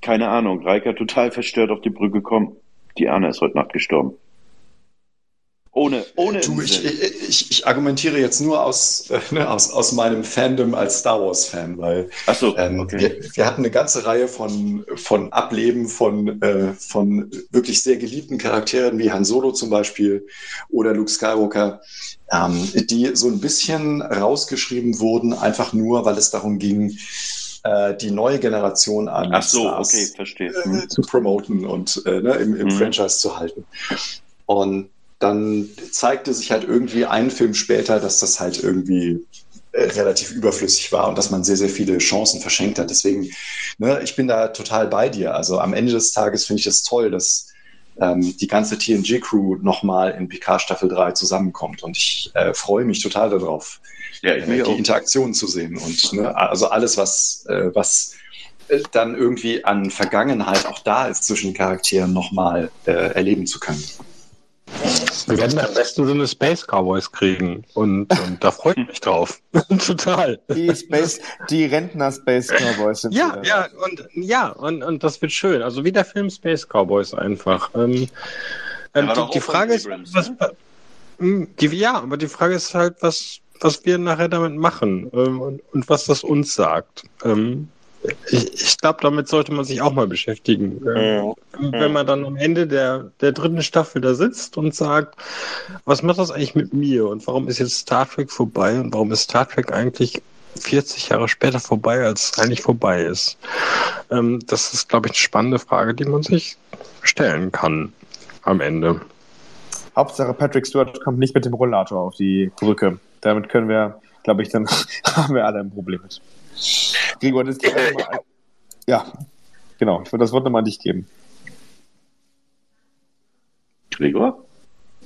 S4: keine Ahnung, Reika total verstört auf die Brücke kommen? Die Anna ist heute Nacht gestorben. Ohne, ohne.
S7: Du, ich, ich, ich argumentiere jetzt nur aus, äh, ne, aus, aus meinem Fandom als Star Wars-Fan, weil
S4: Ach so,
S7: ähm,
S4: okay.
S7: wir, wir hatten eine ganze Reihe von, von Ableben von, äh, von wirklich sehr geliebten Charakteren, wie Han Solo zum Beispiel oder Luke Skywalker, ähm, die so ein bisschen rausgeschrieben wurden, einfach nur, weil es darum ging, äh, die neue Generation an
S4: Ach so,
S7: Stars
S4: okay, verstehe.
S7: äh,
S4: Hm.
S7: zu promoten und äh, ne, im, im
S4: Mhm.
S7: Franchise zu halten. Und dann zeigte sich halt irgendwie einen Film später, dass das halt irgendwie äh, relativ überflüssig war und dass man sehr, sehr viele Chancen verschenkt hat. Deswegen, ne, ich bin da total bei dir. Also am Ende des Tages finde ich es das toll, dass ähm, die ganze TNG-Crew nochmal in PK Staffel 3 zusammenkommt. Und ich äh, freue mich total darauf,
S4: Ja,
S7: äh, die
S4: auch.
S7: Interaktion zu sehen. Und ne, also alles, was, äh, was äh, dann irgendwie an Vergangenheit auch da ist zwischen Charakteren nochmal äh, erleben zu können.
S8: Wir werden am besten so eine Space Cowboys kriegen. Und, und da freue ich mich drauf. Total.
S2: Die, Space, die Rentner Space Cowboys sind
S8: Ja,
S2: wieder.
S8: ja, und ja, und, und das wird schön. Also wie der Film Space Cowboys einfach. Ähm, ähm, die, die Frage ist, was, Hm, die, ja, aber die Frage ist halt, was, was wir nachher damit machen ähm, und, und was das uns sagt. Ähm, ich ich glaube, damit sollte man sich auch mal beschäftigen. Ähm, Wenn man dann am Ende der, der dritten Staffel da sitzt und sagt, was macht das eigentlich mit mir und warum ist jetzt Star Trek vorbei und warum ist Star Trek eigentlich 40 Jahre später vorbei, als eigentlich vorbei ist? Ähm, das ist, glaube ich, eine spannende Frage, die man sich stellen kann am Ende.
S2: Hauptsache Patrick Stewart kommt nicht mit dem Rollator auf die Brücke. Damit können wir, glaube ich, dann haben wir alle ein Problem mit. Gregor, das ist mal, ja, genau. Ich würde das Wort nochmal an dich geben.
S4: Gregor?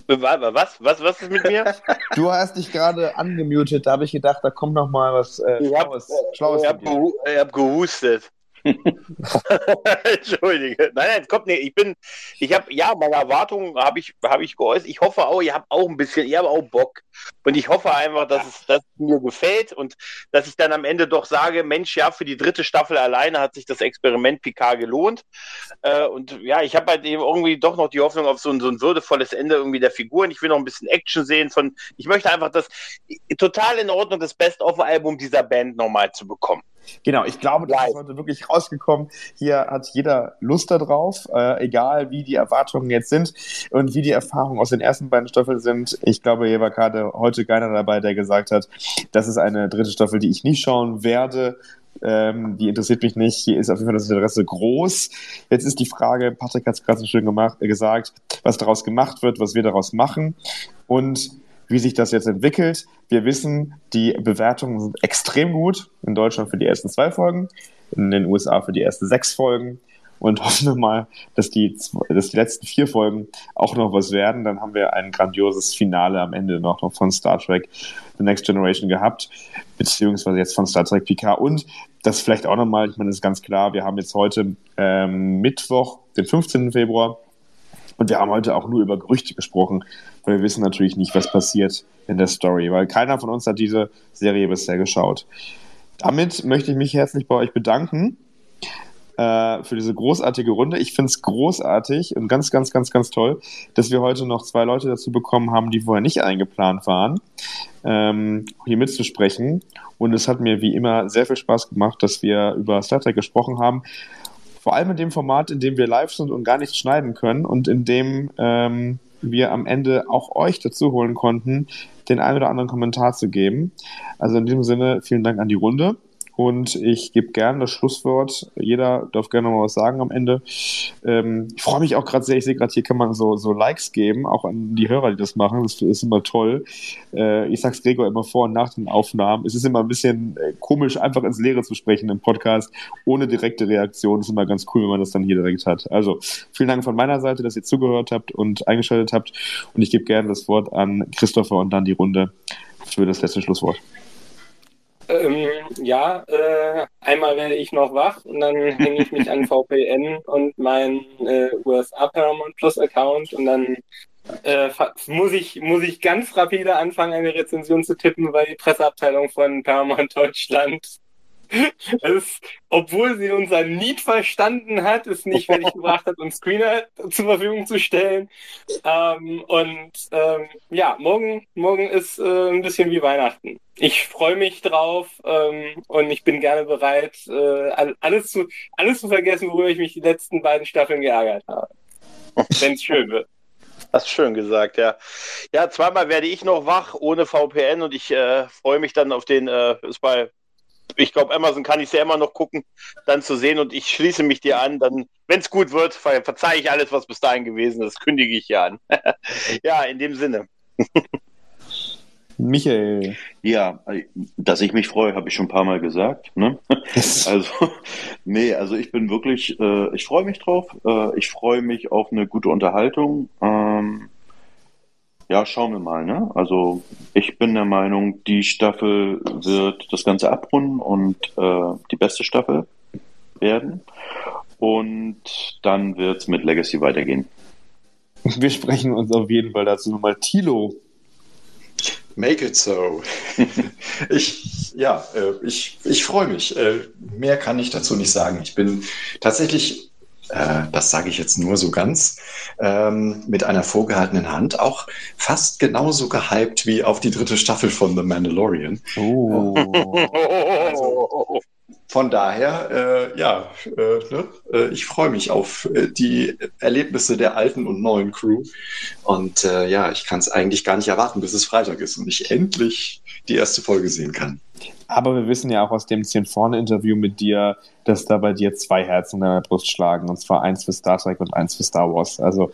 S5: Was? Was? Was ist mit mir?
S2: Du hast dich gerade angemutet, da habe ich gedacht, da kommt noch mal was äh,
S5: Ich hab-
S2: Schlaues,
S5: ich habe hab gehustet. Entschuldige. Nein, nein, kommt nicht. Ich bin, ich habe, ja, meine Erwartungen habe ich, habe ich geäußert. Ich hoffe auch, ihr habt auch ein bisschen, ihr habt auch Bock. Und ich hoffe einfach, dass es, dass es mir gefällt und dass ich dann am Ende doch sage, Mensch, ja, für die dritte Staffel alleine hat sich das Experiment Picard gelohnt. Äh, und ja, ich habe halt eben irgendwie doch noch die Hoffnung auf so ein, so ein würdevolles Ende irgendwie der Figuren. Ich will noch ein bisschen Action sehen von, ich möchte einfach das total in Ordnung, das Best-of-Album dieser Band nochmal zu bekommen.
S2: Genau, ich glaube, das ist heute wirklich rausgekommen. Hier hat jeder Lust darauf, äh, egal wie die Erwartungen jetzt sind und wie die Erfahrungen aus den ersten beiden Staffeln sind. Ich glaube, hier war gerade heute keiner dabei, der gesagt hat, das ist eine dritte Staffel, die ich nicht schauen werde. Ähm, die interessiert mich nicht. Hier ist auf jeden Fall das Interesse groß. Jetzt ist die Frage, Patrick hat es gerade so schön gemacht, äh, gesagt, was daraus gemacht wird, was wir daraus machen und wie sich das jetzt entwickelt. Wir wissen, die Bewertungen sind extrem gut. In Deutschland für die ersten zwei Folgen, in den USA für die ersten sechs Folgen. Und hoffen wir mal, dass die, dass die letzten vier Folgen auch noch was werden. Dann haben wir ein grandioses Finale am Ende noch, von Star Trek The Next Generation gehabt, beziehungsweise jetzt von Star Trek Picard. Und das vielleicht auch nochmal, ich meine, das ist ganz klar, wir haben jetzt heute ähm, Mittwoch, den 15. Februar, und wir haben heute auch nur über Gerüchte gesprochen, weil wir wissen natürlich nicht, was passiert in der Story, weil keiner von uns hat diese Serie bisher geschaut. Damit möchte ich mich herzlich bei euch bedanken äh, für diese großartige Runde. Ich finde es großartig und ganz, ganz, ganz, ganz toll, dass wir heute noch zwei Leute dazu bekommen haben, die vorher nicht eingeplant waren, ähm, hier mitzusprechen. Und es hat mir wie immer sehr viel Spaß gemacht, dass wir über Star Trek gesprochen haben. Vor allem in dem Format, in dem wir live sind und gar nichts schneiden können und in dem ähm, wir am Ende auch euch dazu holen konnten, den einen oder anderen Kommentar zu geben. Also in diesem Sinne, vielen Dank an die Runde. Und ich gebe gerne das Schlusswort. Jeder darf gerne mal was sagen am Ende. Ähm, ich freue mich auch gerade sehr. Ich sehe gerade, hier kann man so, so Likes geben, auch an die Hörer, die das machen. Das ist immer toll. Äh, ich sag's Gregor immer vor und nach den Aufnahmen. Es ist immer ein bisschen äh, komisch, einfach ins Leere zu sprechen im Podcast, ohne direkte Reaktion. Das ist immer ganz cool, wenn man das dann hier direkt hat. Also vielen Dank von meiner Seite, dass ihr zugehört habt und eingeschaltet habt. Und ich gebe gerne das Wort an Christopher und dann die Runde für das letzte Schlusswort.
S3: Ähm, ja, äh, einmal werde ich noch wach und dann hänge ich mich an VPN und meinen äh, USA Paramount Plus Account und dann äh, muss ich muss ich ganz rapide anfangen, eine Rezension zu tippen, weil die Presseabteilung von Paramount Deutschland ist, obwohl sie unser Need verstanden hat, es nicht fertig gebracht hat, uns Screener zur Verfügung zu stellen. Ähm, und ähm, ja, morgen, morgen ist äh, ein bisschen wie Weihnachten. Ich freue mich drauf ähm, und ich bin gerne bereit, äh, alles, zu, alles zu vergessen, worüber ich mich die letzten beiden Staffeln geärgert habe. Wenn es schön wird.
S5: Hast schön gesagt, ja. Ja, zweimal werde ich noch wach ohne VPN und ich äh, freue mich dann auf den, äh, ist bei ich glaube, Amazon kann ich ja immer noch gucken, dann zu sehen und ich schließe mich dir an. Dann, wenn es gut wird, ver verzeihe ich alles, was bis dahin gewesen ist, kündige ich ja an. ja, in dem Sinne.
S2: Michael.
S4: Ja, dass ich mich freue, habe ich schon ein paar Mal gesagt. Ne? also, nee, also ich bin wirklich, äh, ich freue mich drauf. Äh, ich freue mich auf eine gute Unterhaltung. Ähm, ja, schauen wir mal. Ne? Also ich bin der Meinung, die Staffel wird das Ganze abrunden und äh, die beste Staffel werden. Und dann wird es mit Legacy weitergehen.
S2: Wir sprechen uns auf jeden Fall dazu nochmal. Tilo.
S7: Make it so. ich, ja, äh, ich, ich freue mich. Äh, mehr kann ich dazu nicht sagen. Ich bin tatsächlich äh, das sage ich jetzt nur so ganz, ähm, mit einer vorgehaltenen Hand auch fast genauso gehypt wie auf die dritte Staffel von The Mandalorian. Oh. also, von daher, äh, ja, äh, ne? Äh, ich freue mich auf äh, die Erlebnisse der alten und neuen Crew. Und äh, ja, ich kann es eigentlich gar nicht erwarten, bis es Freitag ist und ich endlich die erste Folge sehen kann.
S2: Aber wir wissen ja auch aus dem 10 vorne Interview mit dir, dass da bei dir zwei Herzen in deiner Brust schlagen. Und zwar eins für Star Trek und eins für Star Wars. Also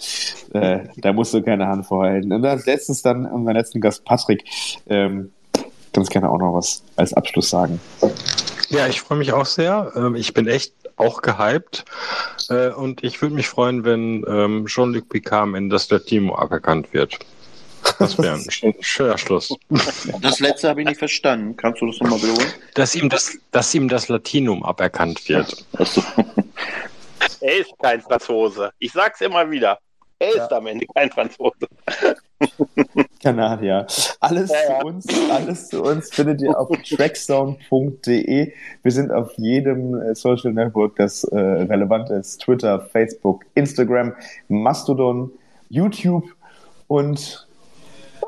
S2: äh, da musst du keine Hand vorhalten. Und als letztes dann unser letzten Gast Patrick. Ähm, ganz gerne auch noch was als Abschluss sagen.
S8: Ja, ich freue mich auch sehr. Ähm, ich bin echt auch gehypt. Äh, und ich würde mich freuen, wenn ähm, Jean-Luc Picard Ende das Latino aberkannt wird. Das wäre ein schöner Schluss.
S4: Das letzte habe ich nicht verstanden. Kannst du das nochmal wiederholen?
S8: Dass ihm das, dass ihm das Latinum aberkannt wird.
S5: Achso. Er ist kein Franzose. Ich sag's immer wieder. Er ja. ist am Ende kein Franzose.
S2: Kanadier. Alles ja, ja. zu uns, alles zu uns findet ihr auf tracksound.de. Wir sind auf jedem äh, Social Network, das äh, relevant ist. Twitter, Facebook, Instagram, Mastodon, YouTube und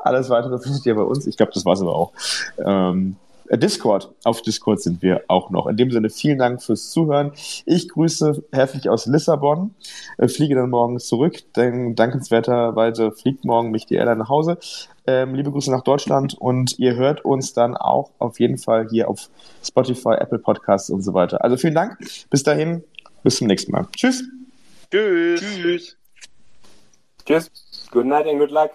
S2: alles weitere findet ihr bei uns. Ich glaube, das war es aber auch. Ähm, Discord. Auf Discord sind wir auch noch. In dem Sinne, vielen Dank fürs Zuhören. Ich grüße herzlich aus Lissabon, äh, fliege dann morgen zurück, denn dankenswerterweise fliegt morgen mich die Ella nach Hause. Ähm, liebe Grüße nach Deutschland und ihr hört uns dann auch auf jeden Fall hier auf Spotify, Apple Podcasts und so weiter. Also vielen Dank. Bis dahin, bis zum nächsten Mal. Tschüss.
S5: Tschüss. Tschüss.
S3: Tschüss. Good night and good luck.